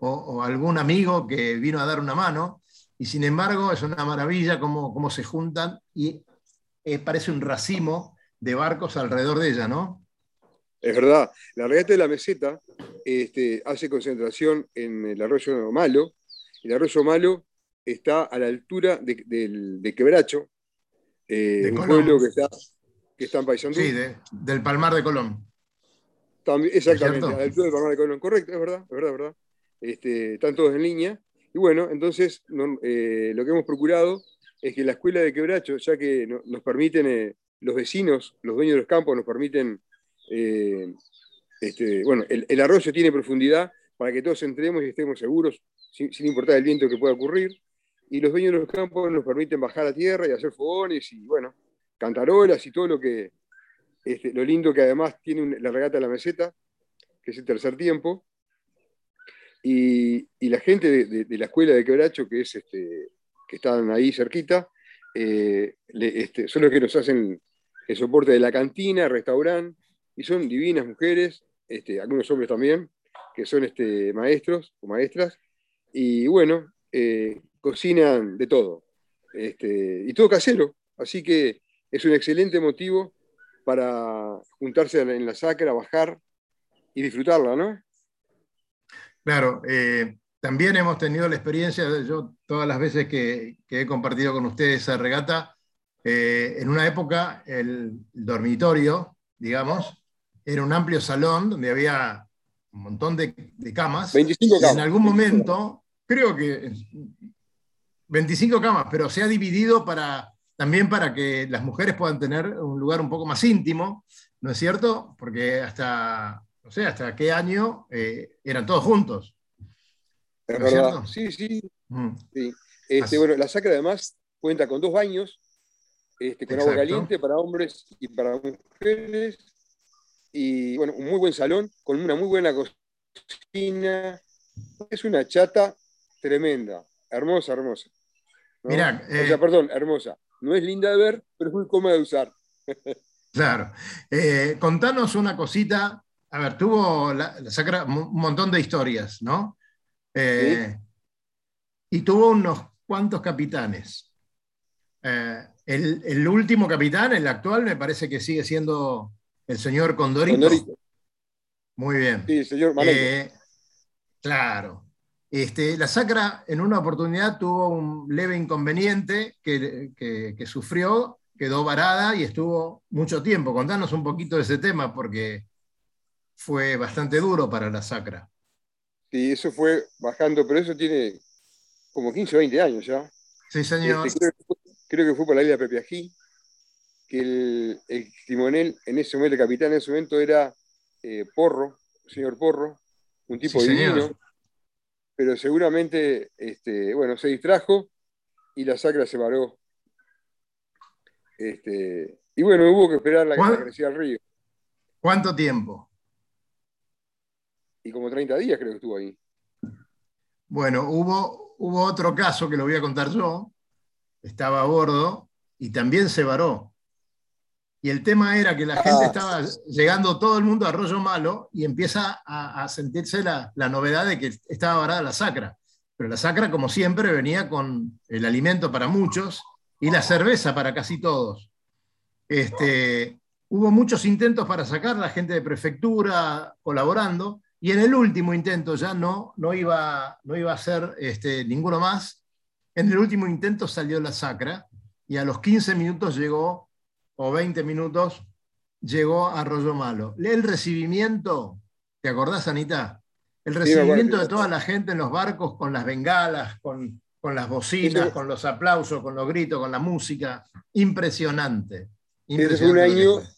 o, o, algún amigo que vino a dar una mano, y sin embargo es una maravilla cómo, cómo se juntan y eh, parece un racimo de barcos alrededor de ella, ¿no? Es verdad, la regata de la meseta este, hace concentración en el arroyo Malo, el arroyo Malo está a la altura de, de, de Quebracho, eh, de un Colón. pueblo que está, que está en Paysandú. Sí, de, del Palmar de Colón. También, exactamente, a la altura del Palmar de Colón, correcto, es verdad, es verdad, es verdad este, están todos en línea. Y bueno, entonces no, eh, lo que hemos procurado es que la escuela de quebracho, ya que no, nos permiten, eh, los vecinos, los dueños de los campos nos permiten, eh, este, bueno, el, arroyo tiene profundidad para que todos entremos y estemos seguros, sin, sin, importar el viento que pueda ocurrir. Y los dueños de los campos nos permiten bajar a tierra y hacer fogones y, bueno, cantarolas y todo lo que, este, lo lindo que además tiene la regata de la meseta, que es el tercer tiempo, y, la gente de, la escuela de Quebracho, que, es este, que están ahí cerquita, eh, este, son los que nos hacen el soporte de la cantina, restaurante, y son divinas mujeres, este, algunos hombres también, que son este, maestros o maestras, y bueno, eh, cocinan de todo, este, y todo casero, así que es un excelente motivo para juntarse en la sacra, bajar y disfrutarla, ¿no? Claro, eh, también hemos tenido la experiencia, yo todas las veces que, que he compartido con ustedes esa regata, eh, en una época el dormitorio, digamos, era un amplio salón donde había un montón de, de camas. 25 Y camas. En algún momento, creo que 25 camas, pero se ha dividido para, también para que las mujeres puedan tener un lugar un poco más íntimo, ¿no es cierto? Porque hasta, no sé, hasta qué año eh, eran todos juntos. Es ¿No es verdad. Sí, sí, Mm. sí. Este, bueno, la sacra además cuenta con dos baños, este, con agua caliente para hombres y para mujeres. Y bueno, un muy buen salón, con una muy buena cocina. Es una chata tremenda, hermosa, hermosa. ¿no? Mirá, o sea, eh, perdón, hermosa. No es linda de ver, pero es muy cómoda de usar. Claro. Eh, contanos una cosita. A ver, tuvo la, la Sacra un montón de historias, ¿no? Eh, Y tuvo unos cuantos capitanes. Eh, el, el último capitán, el actual, me parece que sigue siendo el señor Condorito. Condorito. Muy bien. Sí, señor. Eh, claro. Este, la Sacra en una oportunidad tuvo un leve inconveniente que, que- que sufrió, quedó varada y estuvo mucho tiempo. Contanos un poquito de ese tema porque fue bastante duro para la Sacra. Sí, eso fue bajando, pero eso tiene como 15 o 20 años ya. Sí, señor. Este, creo, que fue, creo que fue por la isla de Pepiají, que el, el timonel, en ese momento, el capitán en ese momento era eh, Porro, el señor Porro, un tipo Sí, divino, señor. pero seguramente, este, bueno, se distrajo y la sacra se paró. Este, y bueno, hubo que esperar la que crecía el río. ¿Cuánto tiempo? Y como 30 días creo que estuvo ahí. Bueno, hubo, hubo otro caso que lo voy a contar yo. Estaba a bordo y también se varó. Y el tema era que la gente Ah. estaba llegando todo el mundo a Arroyo Malo y empieza a, a sentirse la, la novedad de que estaba varada la sacra. Pero la sacra, como siempre, venía con el alimento para muchos y la cerveza para casi todos. Este, hubo muchos intentos para sacar la gente de prefectura colaborando, y en el último intento ya no, no, iba, no iba a ser este, ninguno más. En el último intento salió la sacra, y a los 15 minutos llegó, o 20 minutos, llegó a Arroyo Malo. El recibimiento, ¿te acordás, Anita? El recibimiento de toda la gente en los barcos con las bengalas, con, con las bocinas, con los aplausos, con los gritos, con la música. Impresionante. Un Impresionante lo que año.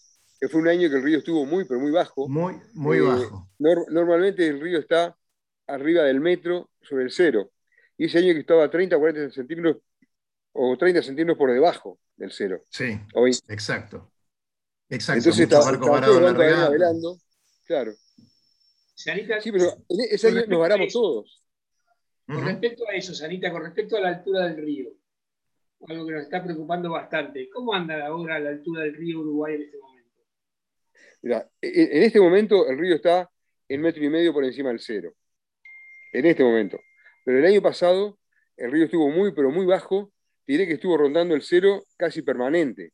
Que fue un año que el río estuvo muy, pero muy bajo. Muy, muy Eh, bajo. nor- normalmente el río está arriba del metro sobre el cero. Y ese año que estaba a 30 o 40 centímetros o 30 centímetros por debajo del cero. Sí, o 20. exacto. Exacto. Entonces muchos estaba, estaba todo la velando. Claro. Sarita, Sí, pero en ese año nos varamos todos. con respecto a eso, Sarita, con respecto a la altura del río, algo que nos está preocupando bastante, ¿cómo anda ahora la altura del río Uruguay en este momento? Mirá, en en este momento el río está en metro y medio por encima del cero. En este momento. Pero el año pasado el río estuvo muy, pero muy bajo. Diré que estuvo rondando el cero casi permanente.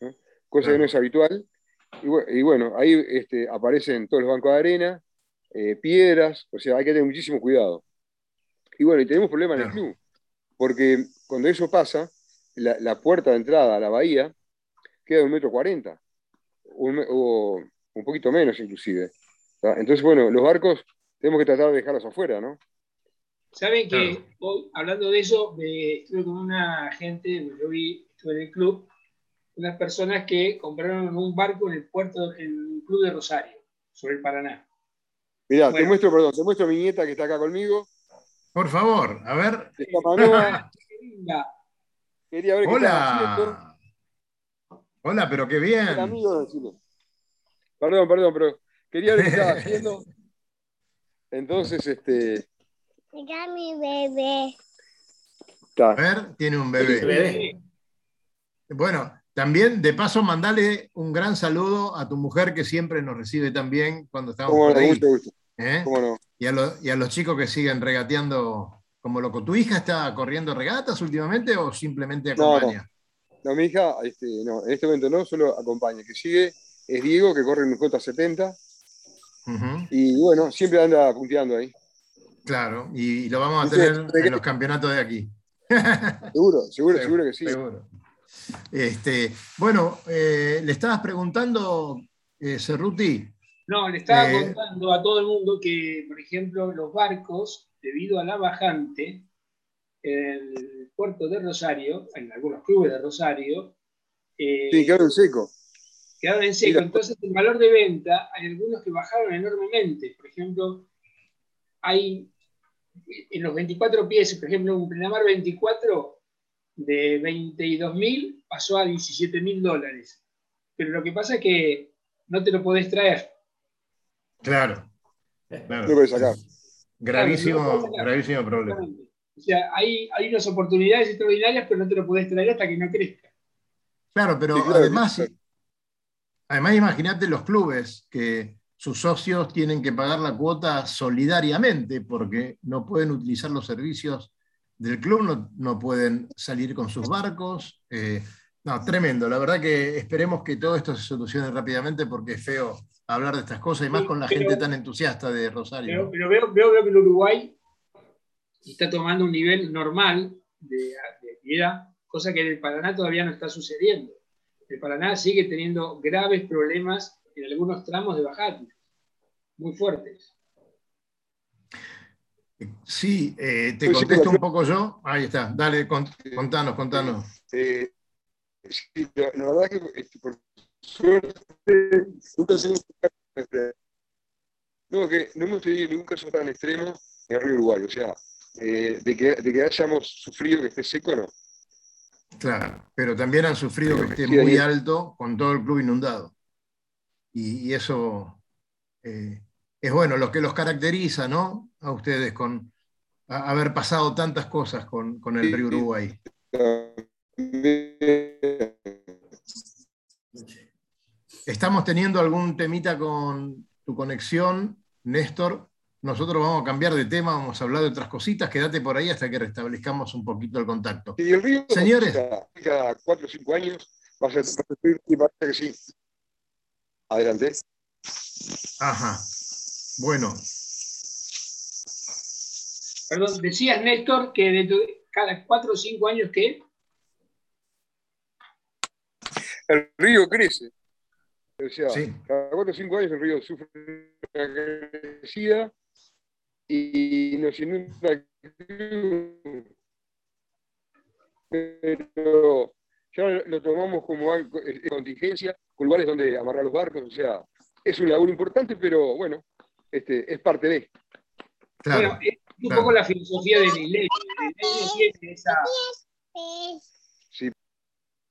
¿no? Cosa que no es habitual. Y, bu- y bueno, ahí este, aparecen todos los bancos de arena, eh, piedras, o sea, hay que tener muchísimo cuidado. Y bueno, y tenemos problemas en el club, porque cuando eso pasa, la, la puerta de entrada a la bahía queda de un metro cuarenta, un o un poquito menos inclusive. Entonces, bueno, los barcos tenemos que tratar de dejarlos afuera, ¿no? Saben que Claro. hoy, hablando de eso, estuve con una gente, yo vi, estuve en el club, unas personas que compraron un barco en el puerto, en el club de Rosario, sobre el Paraná. Mirá, te muestro, perdón, te muestro a mi nieta que está acá conmigo. Por favor, a ver. Esta Manoa, Qué linda. quería ver. Hola. Hola, pero qué bien. amigo de Chile. Perdón, perdón, pero quería ver qué estaba haciendo. Entonces, este. Mira mi bebé. A ver, tiene un bebé. bebé. Bueno, también de paso mandale un gran saludo a tu mujer que siempre nos recibe tan bien cuando estamos Cómo por no, ahí. gusto. ¿eh? Cómo no. Y, a lo- y a los chicos que siguen regateando como loco. ¿Tu hija está corriendo regatas últimamente o simplemente No, no. No, mi hija, este, no, en este momento no, solo acompaña. Que sigue es Diego, que corre en un J70. Ujú. Y bueno, siempre anda punteando ahí. Claro, y lo vamos a tener en los campeonatos de aquí. Seguro, seguro, seguro que sí. Seguro. Este, bueno, eh, le estabas preguntando, eh, Cerruti, No, le estaba Eh. contando a todo el mundo que, por ejemplo, los barcos, debido a la bajante, en el puerto de Rosario, en algunos clubes de Rosario, eh, Sí, quedaron seco. quedaron en seco. Entonces, el valor de venta, hay algunos que bajaron enormemente. Por ejemplo, hay en los 24 pies, por ejemplo, un Plenamar 24 de 22 mil pasó a 17 mil dólares. Pero lo que pasa es que no te lo podés traer. claro. claro. No puedes sacar. Gravísimo, Claro, no lo puedes sacar. gravísimo problema. O sea, hay, hay unas oportunidades extraordinarias, pero no te lo podés traer hasta que no crezca. Claro, pero Sí, claro, además, claro. además imagínate los clubes que sus socios tienen que pagar la cuota solidariamente porque no pueden utilizar los servicios del club, no, no pueden salir con sus barcos. eh, no, tremendo. La verdad que esperemos que todo esto se solucione rápidamente porque es feo hablar de estas cosas y más con la pero- gente tan entusiasta de Rosario. pero veo, veo, veo que el Uruguay está tomando un nivel normal de, de actividad, cosa que en el Paraná todavía no está sucediendo. El Paraná sigue teniendo graves problemas en algunos tramos de bajante, muy fuertes. Sí, eh, te contesto un poco yo. Ahí está, dale, cont- contanos, contanos. Eh, sí, la, la verdad que este, por suerte nunca se no, que no hemos tenido ningún caso tan extremo en el río Uruguay, o sea, eh, de, que, de que hayamos sufrido que esté seco, no. Claro, pero también han sufrido que esté muy ahí- alto con todo el club inundado. Y, y eso eh, es bueno, lo que los caracteriza, ¿no? A ustedes con a- haber pasado tantas cosas con, con el Sí. río Uruguay. Estamos teniendo algún temita con tu conexión, Néstor. Nosotros vamos a cambiar de tema, vamos a hablar de otras cositas. Quédate por ahí hasta que restablezcamos un poquito el contacto. Y el río, Señores. cada, cuatro o cinco años, va a ser, y parece que sí. Adelante. Ajá. Bueno, Perdón, decías, Néstor, que de tu- cada cuatro o cinco años que El río crece. O sea, Sí. cada cuatro o cinco años el río sufre una crecida y nos inunda. Pero ya lo tomamos como algo, eh, contingencia, con lugares donde amarrar los barcos. O sea, es un laburo importante, pero bueno, este, es parte de. claro. Bueno, es un claro. poco la filosofía del Isleño. El Isleño tiene, esa, Sí.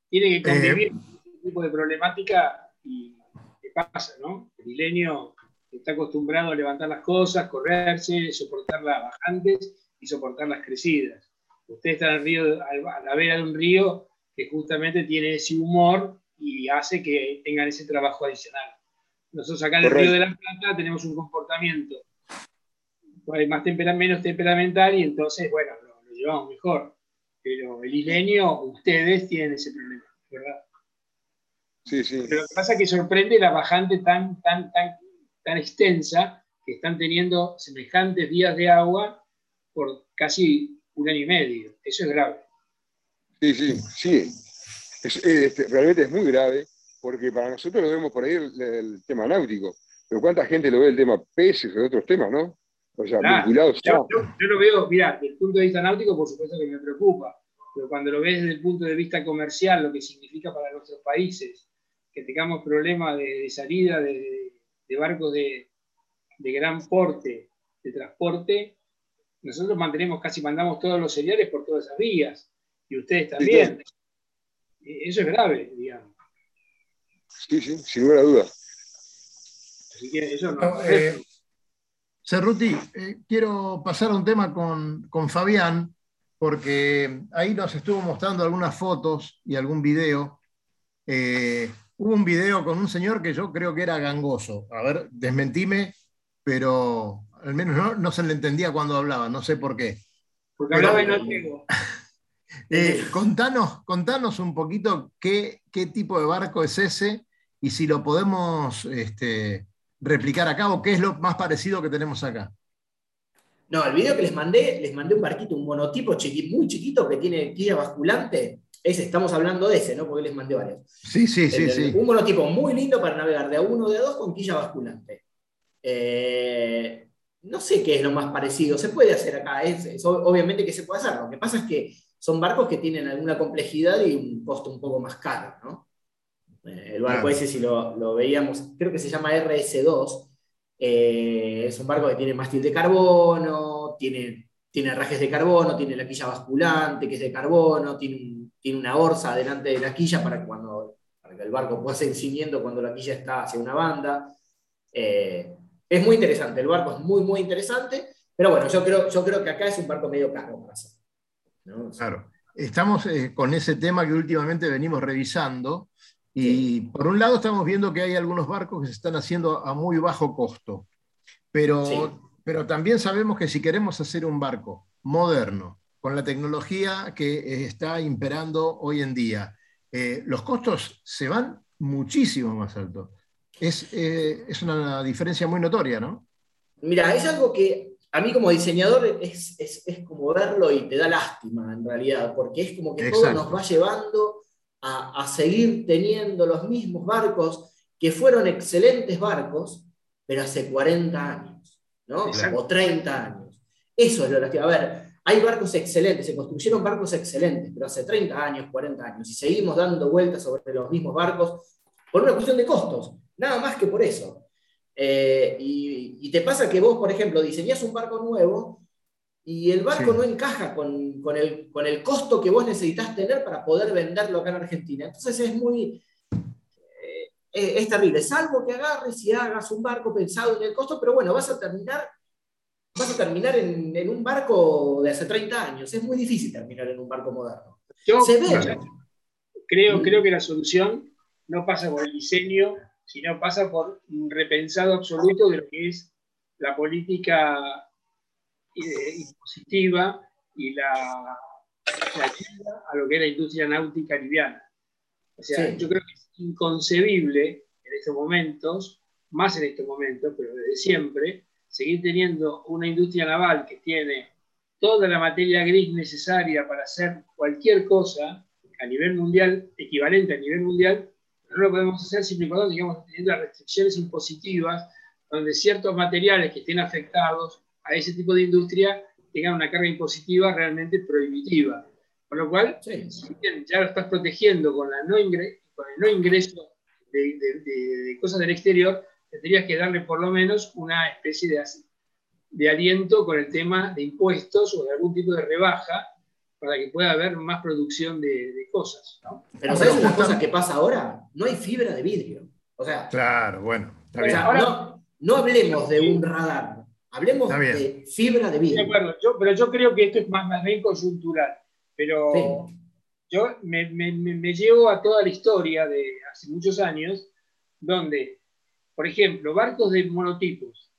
tiene Eh, que convivir con este tipo de problemática y ¿qué pasa, no? El isleño está acostumbrado a levantar las cosas, correrse, soportar las bajantes y soportar las crecidas. Usted está el río, a la vera de un río que justamente tiene ese humor y hace que tengan ese trabajo adicional. Nosotros acá en el. Río de la Plata tenemos un comportamiento más tempera- menos temperamental y entonces, bueno, lo, lo llevamos mejor. Pero el isleño, ustedes tienen ese problema, ¿verdad? Sí, sí. Pero lo que pasa es que sorprende la bajante tan, tan, tan, tan extensa que están teniendo semejantes días de agua por casi un año y medio. Eso es grave. Sí, sí, sí. Es- este, realmente es muy grave, porque para nosotros lo vemos por ahí el, el tema náutico, pero ¿cuánta gente lo ve el tema peces o otros temas, no? O sea, Claro. vinculados a... Yo, yo- yo lo veo, mira, desde el punto de vista náutico, por supuesto que me preocupa, pero cuando lo ves desde el punto de vista comercial, lo que significa para nuestros países, que tengamos problemas de, de salida de, de barcos de, de gran porte, de transporte, nosotros mantenemos, casi mandamos todos los cereales por todas esas vías, y ustedes también. E- Eso es grave, digamos. Sí, sí, sin lugar a dudas. Así que eso no. No, eh, Cerruti, eh, quiero pasar a un tema con, con Fabián, porque ahí nos estuvo mostrando algunas fotos y algún video. Eh, hubo un video con un señor que yo creo que era gangoso. A ver, desmentime, pero al menos no, no se le entendía cuando hablaba, no sé por qué. porque hablaba y no llego. Eh, contanos, contanos un poquito qué, qué tipo de barco es ese y si lo podemos este, replicar acá o qué es lo más parecido que tenemos acá. No, el video que les mandé, les mandé un barquito, un monotipo chiqui- muy chiquito que tiene quilla basculante. Ese, estamos hablando de ese, ¿no? Porque les mandé varios. Sí, sí, sí, El- sí. Un monotipo muy lindo para navegar de a uno o de a dos con quilla basculante. Eh, no sé qué es lo más parecido. Se puede hacer acá. Es, es ob- obviamente que se puede hacer. Lo que pasa es que son barcos que tienen alguna complejidad y un costo un poco más caro, ¿no? Eh, el barco Claro. ese, si lo, lo veíamos, creo que se llama RS2. eh, es un barco que tiene mástil de carbono, tiene, tiene herrajes de carbono, tiene la quilla basculante que es de carbono, tiene, un- tiene una orza delante de la quilla para cuando, para que el barco pueda seguir ciñendo cuando la quilla está hacia una banda. Eh, es muy interesante, el barco es muy, muy interesante, pero bueno, yo creo, yo creo que acá es un barco medio caro para hacer. ¿no? Claro. Estamos eh, con ese tema que últimamente venimos revisando y por un lado estamos viendo que hay algunos barcos que se están haciendo a muy bajo costo, pero, Sí. pero también sabemos que si queremos hacer un barco moderno, con la tecnología que eh, está imperando hoy en día, eh, los costos se van muchísimo más altos. Es, eh, es una diferencia muy notoria, ¿no? Mira, es algo que a mí como diseñador es, es- es como verlo y te da lástima en realidad, porque es como que todo nos va llevando a, a seguir teniendo los mismos barcos que fueron excelentes barcos, pero hace 40 años, ¿no? Exacto. O 30 años. Eso es lo lástima. A ver, hay barcos excelentes, se construyeron barcos excelentes, pero hace 30 años, 40 años, y seguimos dando vueltas sobre los mismos barcos por una cuestión de costos, nada más que por eso. Eh, y, y te pasa que vos, por ejemplo, diseñás un barco nuevo y el barco Sí. no encaja con, con el, con el costo que vos necesitas tener para poder venderlo acá en Argentina. Entonces es muy... eh, es terrible, salvo que agarres y hagas un barco pensado en el costo, pero bueno, vas a terminar, vas a terminar en, en un barco de hace 30 años. Es muy difícil terminar en un barco moderno. Yo Se ve. Claro. creo, Mm. creo que la solución no pasa por el diseño, sino pasa por un repensado absoluto de lo que es la política eh, impositiva y la, la ayuda a lo que es la industria náutica liviana. O sea, Sí. yo creo que es inconcebible en estos momentos, más en estos momentos, pero desde siempre, seguir teniendo una industria naval que tiene toda la materia gris necesaria para hacer cualquier cosa a nivel mundial, equivalente a nivel mundial, no lo podemos hacer siempre y cuando sigamos teniendo las restricciones impositivas, donde ciertos materiales que estén afectados a ese tipo de industria tengan una carga impositiva realmente prohibitiva. Con lo cual, Sí. si bien ya lo estás protegiendo con, la no ingre- con el no ingreso de, de- de- de cosas del exterior, tendrías que darle por lo menos una especie de, de aliento con el tema de impuestos o de algún tipo de rebaja para que pueda haber más producción de, de cosas. ¿no? Pero ¿sabes una cosa que pasa ahora? No hay fibra de vidrio. O sea, Claro, bueno, está o bien. sea, Ahora- no, no hablemos de un radar, hablemos de fibra de De vidrio. acuerdo, yo, pero yo creo que esto es más, más bien coyuntural. Pero Sí. yo me, me- me- me llevo a toda la historia de hace muchos años, donde, por ejemplo, barcos de monotipos,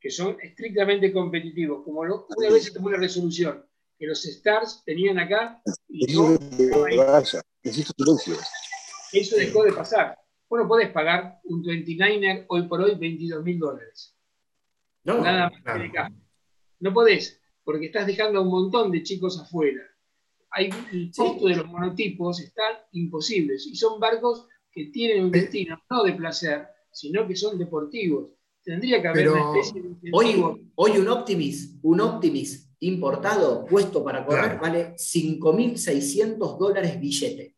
que son estrictamente competitivos, como lo- una vez se tomó la resolución que los Stars tenían acá, y no, eso dejó de pasar. Vos no podés pagar un 29er hoy por hoy 22 mil dólares. No, Nada más claro. que de caja. No podés, porque estás dejando a un montón de chicos afuera. Hay, el costo de los monotipos están imposibles y son barcos que tienen un Pe- destino no de placer, sino que son deportivos. Tendría que haber Pero una especie de. Hoy, hoy un Optimis, un Optimis importado, puesto para correr, Claro. vale 5.600 dólares billete.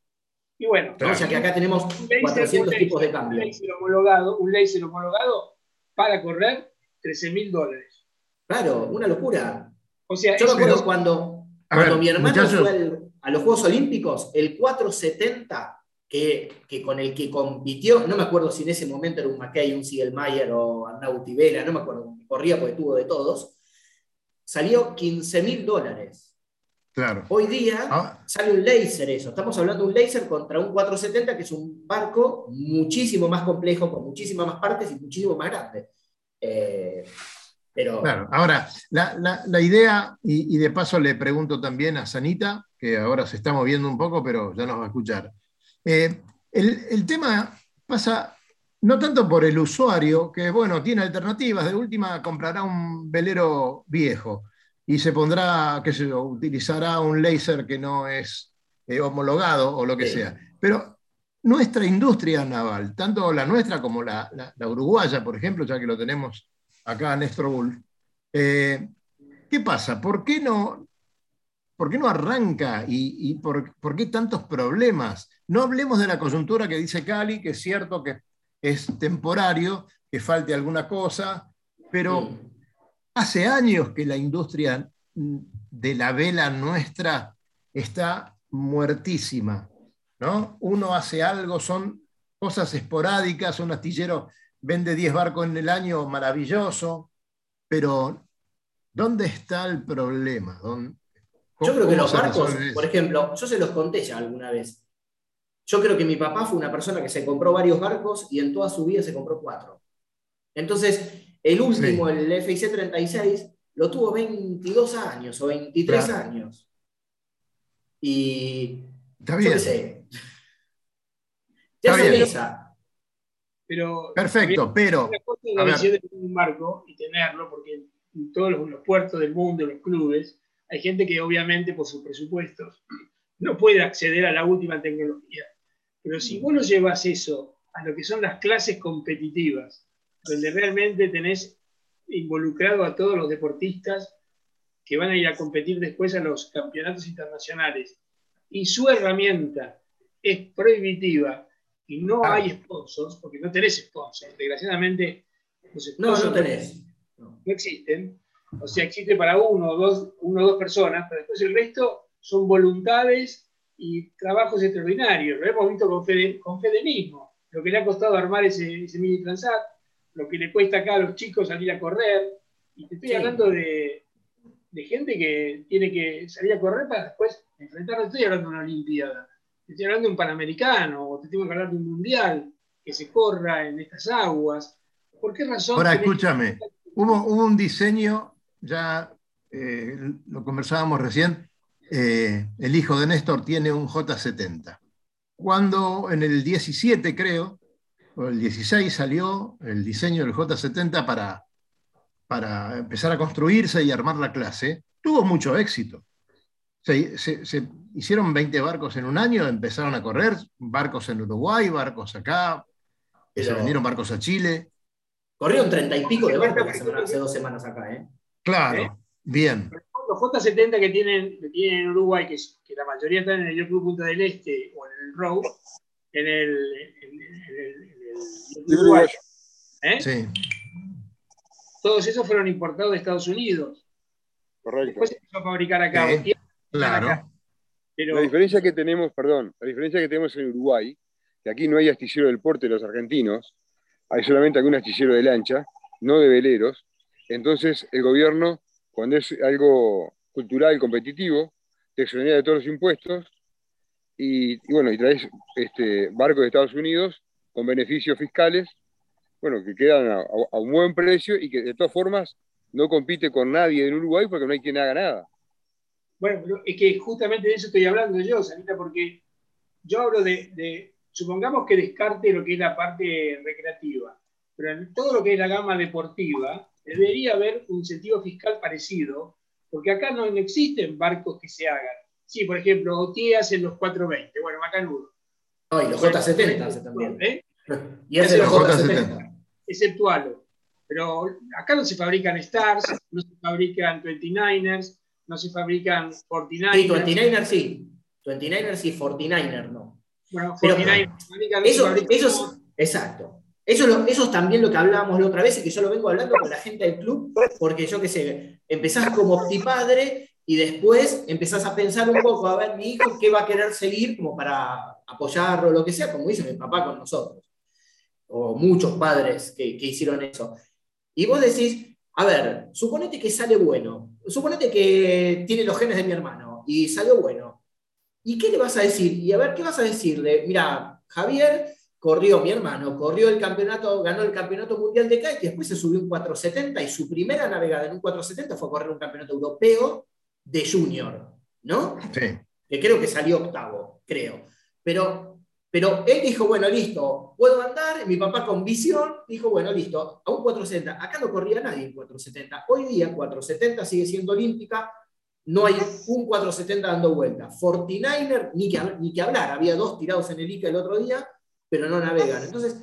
y bueno, ¿no? O sea que acá tenemos un laser- 400 un tipos de cambio. Un laser homologado, un laser homologado para correr 13 mil dólares. Claro, una locura. O sea, Yo me acuerdo cuando, cuando ver, mi hermano muchachos. fue al- a los Juegos Olímpicos, el 470, que, que con el que compitió, no me acuerdo si en ese momento era un McKay, un Siegelmayer o Arnau Tivera, no me acuerdo, corría porque tuvo de todos, salió 15 mil dólares. Claro. Hoy día Ah, sale un laser eso. Estamos hablando de un laser contra un 470, que es un barco muchísimo más complejo, con muchísimas más partes y muchísimo más grande. Eh, pero Claro, ahora, la, la- la idea, y, y de paso le pregunto también a Sanita, que ahora se está moviendo un poco, pero ya nos va a escuchar. Eh, el, el tema pasa no tanto por el usuario, que bueno, tiene alternativas, de última comprará un velero viejo, y se pondrá, qué sé yo, utilizará un láser que no es eh, homologado o lo que Sí. sea. Pero nuestra industria naval, tanto la nuestra como la, la- la uruguaya, por ejemplo, ya que lo tenemos acá en Néstor Bull, eh, ¿qué pasa? ¿Por qué no, por qué no arranca y, y por, por qué tantos problemas? No hablemos de la coyuntura que dice Cali, que es cierto que es temporario, que falte alguna cosa, pero hace años que la industria de la vela nuestra está muertísima. ¿no? Uno hace algo, son cosas esporádicas, un astillero vende 10 barcos en el año, maravilloso, pero ¿dónde está el problema? ¿Dónde- Yo creo que los barcos, por ejemplo, yo se los conté ya alguna vez. Yo creo que mi papá fue una persona que se compró varios barcos y en toda su vida se compró cuatro. Entonces, el último, el FIC 36, lo tuvo 22 años o 23 Claro. años. Y Está yo bien. qué sé. Te Está bien. esa. Pero Perfecto, pero Una cosa es a ver. de un barco y tenerlo, porque en todos los, los puertos del mundo, los clubes, hay gente que obviamente por sus presupuestos no puede acceder a la última tecnología. Pero si vos lo llevas eso a lo que son las clases competitivas, donde realmente tenés involucrado a todos los deportistas que van a ir a competir después a los campeonatos internacionales, y su herramienta es prohibitiva y no Ah. hay sponsors, porque no tenés sponsors, desgraciadamente los No, sponsors no tenés. No. no existen, o sea, existe para uno o dos, uno o dos personas, pero después el resto son voluntades y trabajos extraordinarios. Lo hemos visto con Fede, con Fede mismo, lo que le ha costado armar ese, ese mini transat, lo que le cuesta acá a los chicos salir a correr, y te estoy Sí. hablando de, de gente que tiene que salir a correr para después enfrentar, no estoy hablando de una Olimpiada, te estoy hablando de un Panamericano, o te tengo que hablar de un Mundial que se corra en estas aguas. ¿Por qué razón? Ahora escúchame, hubo, hubo un diseño, ya eh, lo conversábamos recién, eh, el hijo de Néstor tiene un J70. Cuando en el 17, creo, o el 16 salió el diseño del J70 para, para empezar a construirse y armar la clase, tuvo mucho éxito. Se, se- se hicieron 20 barcos en un año, empezaron a correr, barcos en Uruguay, barcos acá, se vendieron barcos a Chile. Corrieron treinta y pico de barcos hace dos semanas acá, ¿eh? Claro, ¿Eh? bien. Los J70 que tienen, que tienen en Uruguay, que, la mayoría están en el Club Punta del Este o en el Row, en el, en el- en el- en el Yacht Club Uruguay, ¿eh? Sí. todos esos fueron importados de Estados Unidos. Correcto. Después se empezó a fabricar acá. Sí, Claro. acá. Pero La diferencia que tenemos, perdón, la diferencia que tenemos en Uruguay, que aquí no hay astillero del porte de los argentinos, hay solamente algún astillero de lancha, no de veleros. Entonces, el gobierno, cuando es algo cultural, competitivo, te exonera de todos los impuestos y, y bueno, y traes este, barcos de Estados Unidos con beneficios fiscales, bueno, que quedan a, a un buen precio y que de todas formas no compite con nadie en Uruguay porque no hay quien haga nada. Bueno, pero es que justamente de eso estoy hablando yo, Sanita, porque yo hablo de, de- supongamos que descarte lo que es la parte recreativa, pero en todo lo que es la gama deportiva, debería haber un incentivo fiscal parecido, porque acá no, no existen barcos que se hagan. Sí, por ejemplo, OTIAS en los 420, bueno, macanudo. No, y los J70 hace también. ¿Eh? Y ese los Los J70. J70. exceptualo. Pero acá no se fabrican Stars, no se fabrican 29ers, no se fabrican 49ers. Sí, 29er sí. 29er sí, 49er no. Bueno, Pero- 49ers se fabrican, no se Eso, fabrican. eso es, exacto. Eso, es lo- eso es también lo que hablábamos la otra vez y que yo lo vengo hablando con la gente del club, porque yo qué sé, empezás como optipadre y después empezás a pensar un poco, a ver, mi hijo, qué va a querer seguir como para apoyarlo, lo que sea, como dice mi papá con nosotros, o muchos padres que, que hicieron eso. Y vos decís, a ver, suponete que sale bueno, suponete que tiene los genes de mi hermano y salió bueno. ¿Y qué le vas a decir? Y a ver, ¿qué vas a decirle? Mira, Javier corrió, mi hermano, corrió el campeonato, ganó el campeonato mundial de kite y después se subió un 470 y su primera navegada en un 470 fue correr un campeonato europeo de junior, ¿no? Sí. que creo que salió octavo, creo. Pero, Pero él dijo, bueno, listo, puedo andar. Mi papá con visión dijo, bueno, listo, a un 470. Acá no corría nadie en 470. Hoy día 470 sigue siendo olímpica. No hay un 470 dando vuelta. 49er, ni que, ni que hablar. Había dos tirados en el ICA el otro día, pero no navegan. Entonces,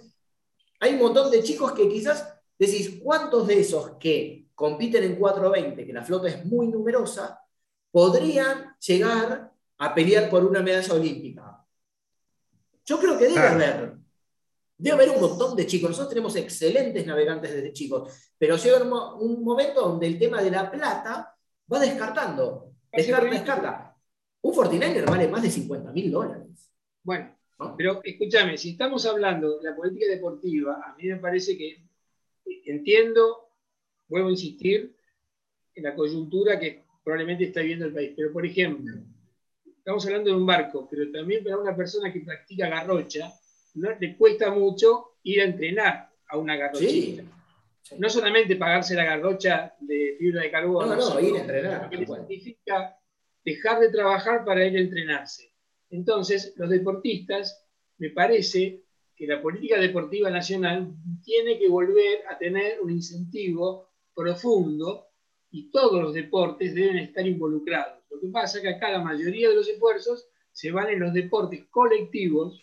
hay un montón de chicos que quizás decís, ¿cuántos de esos que compiten en 420, que la flota es muy numerosa, podrían llegar a pelear por una medalla olímpica? Yo creo que debe haber. Debe haber un montón de chicos. Nosotros tenemos excelentes navegantes desde chicos, pero llega un, momento donde el tema de la plata va descartando. Descarta, descarta. Un Fortinainer vale más de 50 mil dólares. Bueno, pero escúchame, si estamos hablando de la política deportiva, a mí me parece que entiendo, vuelvo a insistir, en la coyuntura que probablemente está viviendo el país. Pero, por ejemplo, estamos hablando de un barco, pero también para una persona que practica garrocha, no le cuesta mucho ir a entrenar a una garrochita. No solamente pagarse la garrocha de fibra de carbono, no, no, ir a entrenar. Que significa dejar de trabajar para ir a entrenarse. Entonces, los deportistas, me parece que la política deportiva nacional tiene que volver a tener un incentivo profundo y todos los deportes deben estar involucrados. Lo que pasa es que acá la mayoría de los esfuerzos se van en los deportes colectivos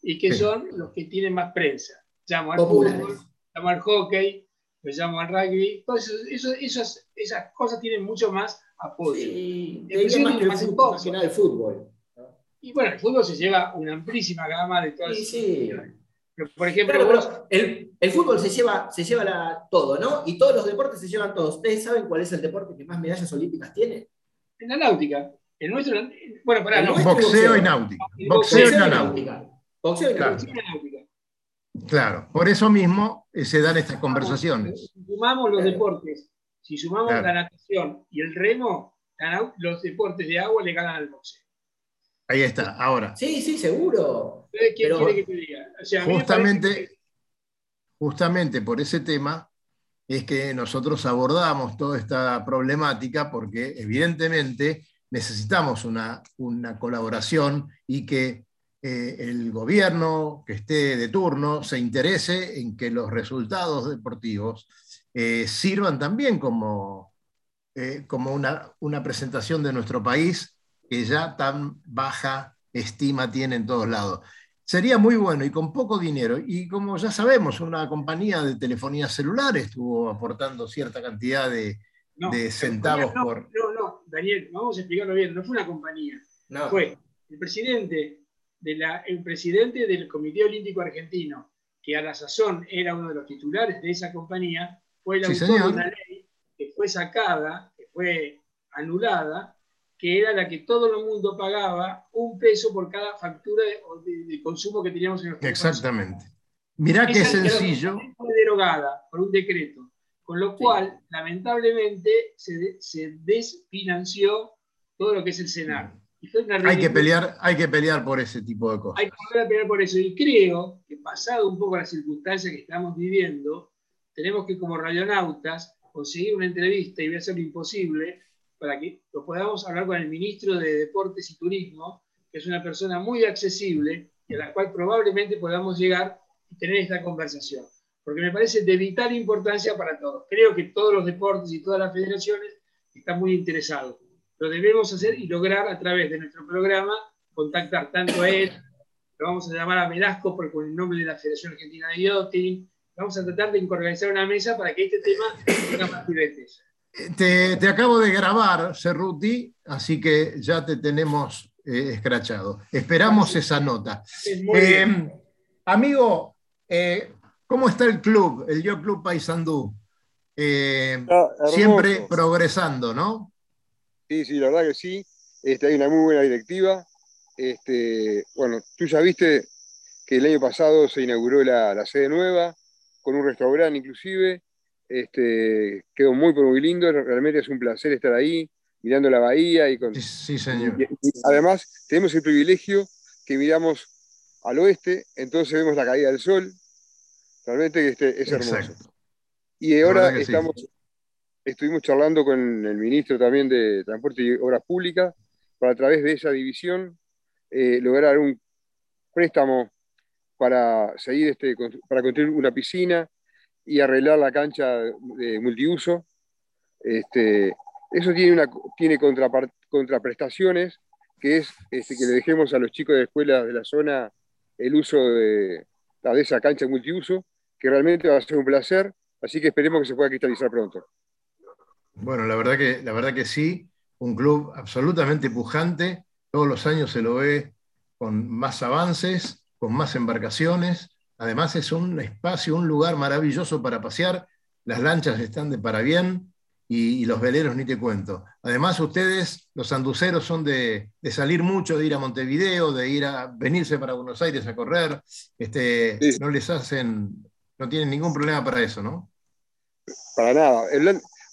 y que son los que tienen más prensa. Llamo al fútbol, llamo al hockey, me llamo al rugby. Todas esas, esas cosas tienen mucho más apoyo. Sí, más que el fútbol, el fútbol. Y bueno, el fútbol se lleva una amplísima gama de todas sí, sí. por ejemplo, el, el, fútbol se lleva, se lleva la, todo, ¿no? Y todos los deportes se llevan todos. ¿Ustedes saben cuál es el deporte que más medallas olímpicas tiene? En la náutica. El nuestro, bueno, para no. Boxeo y náutica. Boxeo, y náutica. Boxeo y náutica. Claro, por eso mismo eh, se dan estas conversaciones. Si sumamos los deportes, si sumamos la natación y el remo, los deportes de agua le ganan al boxeo. Ahí está, ahora. Sí, sí, seguro. ¿Qué quiere que te diga? justamente, justamente por ese tema es que nosotros abordamos toda esta problemática porque evidentemente necesitamos una, colaboración y que eh, el gobierno que esté de turno se interese en que los resultados deportivos eh, sirvan también como, eh, como una, una presentación de nuestro país que ya tan baja estima tiene en todos lados. Sería muy bueno y con poco dinero. Y como ya sabemos, una compañía de telefonía celular estuvo aportando cierta cantidad de, centavos por... No, no, Daniel, vamos a explicarlo bien. No fue una compañía. Fue el presidente, de la, el presidente del Comité Olímpico Argentino, que a la sazón era uno de los titulares de esa compañía, fue el autor de una ley que fue sacada, que fue anulada, que era la que todo el mundo pagaba un peso por cada factura de, consumo que teníamos en los Exactamente. Mirá qué sencillo. Fue derogada por un decreto, con lo cual, lamentablemente, se, se, desfinanció todo lo que es el Senado. hay, que pelear, hay que pelear por ese tipo de cosas. Hay que pelear por eso. Y creo que, pasado un poco las circunstancias que estamos viviendo, tenemos que, como radionautas, conseguir una entrevista y voy a hacer lo imposible para que lo podamos hablar con el ministro de Deportes y Turismo, que es una persona muy accesible y a la cual probablemente podamos llegar y tener esta conversación. Porque me parece de vital importancia para todos. Creo que todos los deportes y todas las federaciones están muy interesados. Lo debemos hacer y lograr a través de nuestro programa contactar tanto a él, lo vamos a llamar a Velasco por el nombre de la Federación Argentina de Yachting, vamos a tratar de organizar una mesa para que este tema tenga más veces. Te, acabo de grabar, Cerruti, así que ya te tenemos eh, escrachado. Esperamos esa nota. Eh, amigo, eh, ¿cómo está el club, el Yo Club Paysandú? siempre progresando, ¿no? Sí, sí, la verdad que sí. Este, hay una muy buena directiva. Este, bueno, tú ya viste que el año pasado se inauguró la, la sede nueva, con un restaurante inclusive. Este, quedó muy, muy lindo, realmente es un placer estar ahí, mirando la bahía. Y con, sí, señor. además, tenemos el privilegio que miramos al oeste, entonces vemos la caída del sol. Realmente este, es hermoso. Y ahora estamos, estuvimos charlando con el ministro también de Transporte y Obras Públicas para a través de esa división eh, lograr un, préstamo para seguir este, para construir una piscina y arreglar la cancha de multiuso. Este, eso tiene, una, tiene contraprestaciones, que es este, que le dejemos a los chicos de escuelas de la zona el uso de, de esa cancha multiuso, que realmente va a ser un placer, así que esperemos que se pueda cristalizar pronto. Bueno, la verdad que, la verdad que sí, un club absolutamente pujante, todos los años se lo ve con más avances, con más embarcaciones, además es un espacio, un lugar maravilloso para pasear, las lanchas están de para bien y, los veleros ni te cuento. Además ustedes, los anduceros, son de, salir mucho, de ir a Montevideo, de ir a venirse para Buenos Aires a correr, este, no les hacen, no tienen ningún problema para eso, ¿no? Para nada.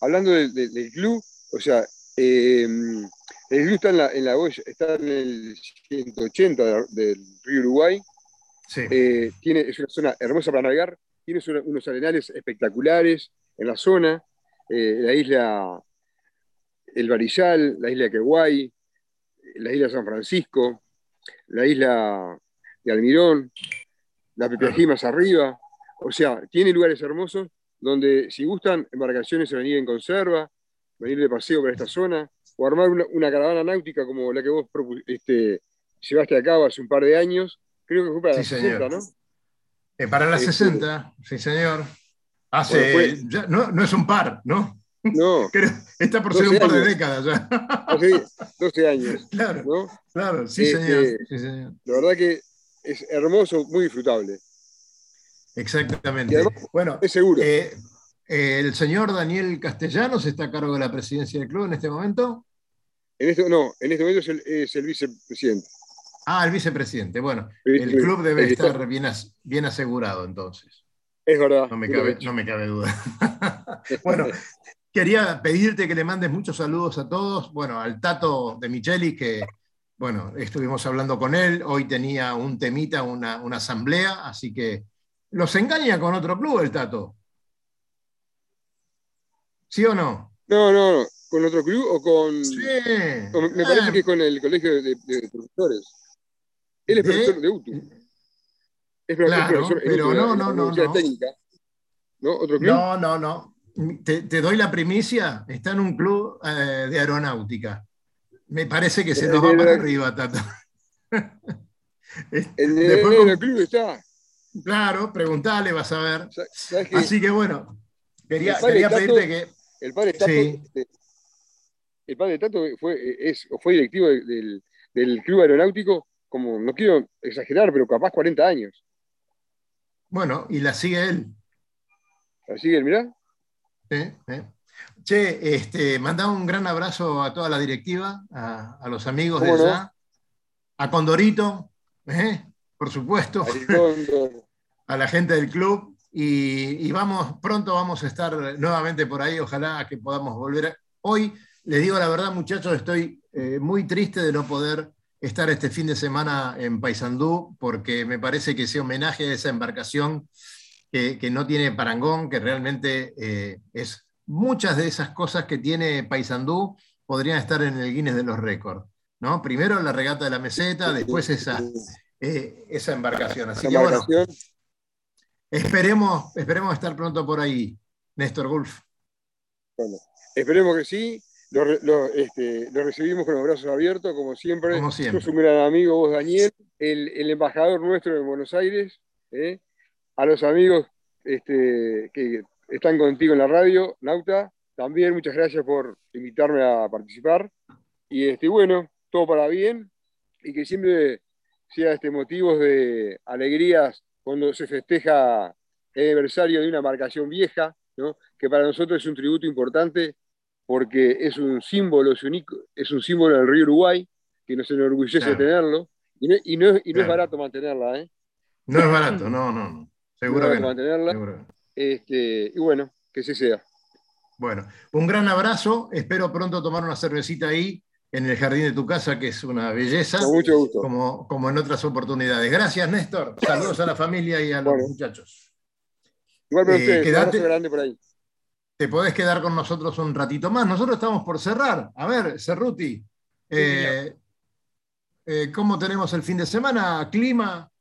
Hablando del club, o sea, eh, el club está en la, en la está en el 180 del río Uruguay. Eh, tiene, es una zona hermosa para navegar, tiene unos arenales espectaculares en la zona, eh, la isla El Barillal, la isla Queguay, la isla San Francisco, la isla de Almirón, la Pepeají más arriba. O sea, tiene lugares hermosos donde si gustan embarcaciones se venir en conserva, venir de paseo por esta zona, o armar una, caravana náutica como la que vos este, llevaste a cabo hace un par de años. Creo que fue para la 60, ¿no? Eh, para la 60, este, sí, señor. Hace, no, no, es un par, ¿no? No. está por ser un par de décadas ya. Hace 12 años. Claro, ¿no? claro sí, este, señor, sí, señor. La verdad que es hermoso, muy disfrutable. Exactamente. bueno, es seguro. Eh, ¿El señor Daniel Castellanos está a cargo de la presidencia del club en este momento? En este, no, en este momento es el, vicepresidente. Ah, el vicepresidente. Bueno, el, club debe estar bien, bien, asegurado entonces. Es verdad. No me cabe, no me cabe duda. bueno, quería pedirte que le mandes muchos saludos a todos. Bueno, al Tato de Micheli, que, bueno, estuvimos hablando con él. Hoy tenía un temita, una, una asamblea, así que los engaña con otro club el Tato. ¿Sí o no? No, no, no. ¿Con otro club o con.? Sí. me parece que es con el colegio de, profesores. Él es profesor de UTU. Es profesor, pero no, no, no. no. Técnica. ¿No? ¿Otro club? No, no, no. Te, doy la primicia. Está en un club eh, de aeronáutica. Me parece que se nos va para arriba, Tato. En el, club está. Claro, preguntale, vas a ver. Así que bueno, quería, quería pedirte que el padre Tato, este, el padre Tato fue, es, fue directivo del, club aeronáutico, como no quiero exagerar, pero capaz 40 años. Bueno, y la sigue él. ¿La sigue él, mirá? Sí, Che, este, manda un gran abrazo a toda la directiva, a, los amigos de allá, a Condorito, ¿eh? por supuesto, a la gente del club, y, vamos, pronto vamos a estar nuevamente por ahí, ojalá que podamos volver. Hoy, les digo la verdad, muchachos, estoy eh, muy triste de no poder estar este fin de semana en Paysandú, porque me parece que ese homenaje a esa embarcación que, no tiene parangón, que realmente eh, es muchas de esas cosas que tiene Paysandú podrían estar en el Guinness de los récords. ¿no? Primero la regata de la meseta, después esa, eh, esa embarcación. Así que bueno, Esperemos, esperemos estar pronto por ahí, Néstor Gulf. Bueno, esperemos que sí. Lo, este, recibimos con los brazos abiertos, como siempre. Como siempre. un gran amigo, vos, Daniel, el, embajador nuestro en Buenos Aires. ¿eh? A los amigos este, que están contigo en la radio, Nauta, también muchas gracias por invitarme a participar. Y este, bueno, todo para bien y que siempre sea este motivos de alegrías cuando se festeja el aniversario de una marcación vieja, que para nosotros es un tributo importante porque es un símbolo, es, único, es un símbolo del río Uruguay, que nos enorgullece tenerlo, y no, y no, y no es barato mantenerla. ¿eh? No es barato, no, no, no. Seguro que no. mantenerla. Este, y bueno, que se sea. Bueno, un gran abrazo, espero pronto tomar una cervecita ahí en el jardín de tu casa, que es una belleza. Con mucho gusto. Como, como en otras oportunidades. Gracias, Néstor. Saludos a la familia y a los muchachos. Igual eh, ustedes, grande por ahí. Te podés quedar con nosotros un ratito más. Nosotros estamos por cerrar. A ver, Cerruti, eh, eh, ¿cómo tenemos el fin de semana? ¿Clima?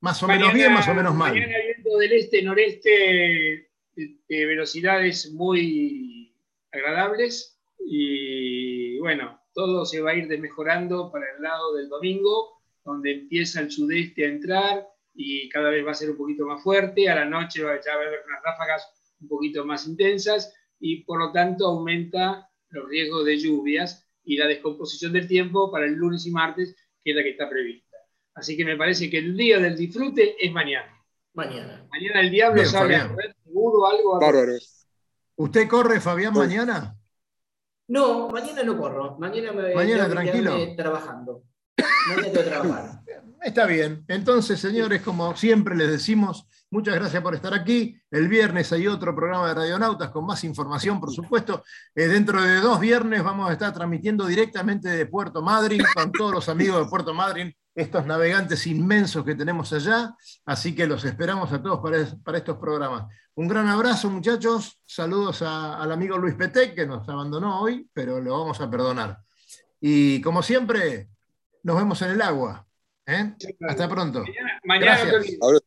Más o menos bien, más o menos mal. Mañana viento del este-noreste de velocidades muy agradables y bueno, todo se va a ir desmejorando para el lado del domingo, donde empieza el sudeste a entrar y cada vez va a ser un poquito más fuerte. A la noche va, a haber unas ráfagas un poquito más intensas y por lo tanto aumenta los riesgos de lluvias y la descomposición del tiempo para el lunes y martes, que es la que está prevista. Así que me parece que el día del disfrute es mañana. Mañana. Mañana el diablo Bien, sale a correr seguro algo. Bárbaro. ¿Usted corre, Fabián, mañana? No, mañana no corro. Mañana me Mañana, que tranquilo. trabajando. Mañana tengo que trabajar. Está bien. Entonces, señores, como siempre les decimos, muchas gracias por estar aquí. El viernes hay otro programa de Radionautas con más información, por supuesto. Eh, dentro de dos viernes vamos a estar transmitiendo directamente de Puerto Madryn con todos los amigos de Puerto Madryn, estos navegantes inmensos que tenemos allá. Así que los esperamos a todos para, es- para estos programas. Un gran abrazo, muchachos. Saludos a- al amigo Luis Petec, que nos abandonó hoy, pero lo vamos a perdonar. Y como siempre, nos vemos en el agua. ¿eh? Hasta pronto. Mañana, mañana no te Gracias. olvides.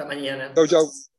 Hasta mañana. Chau, chau.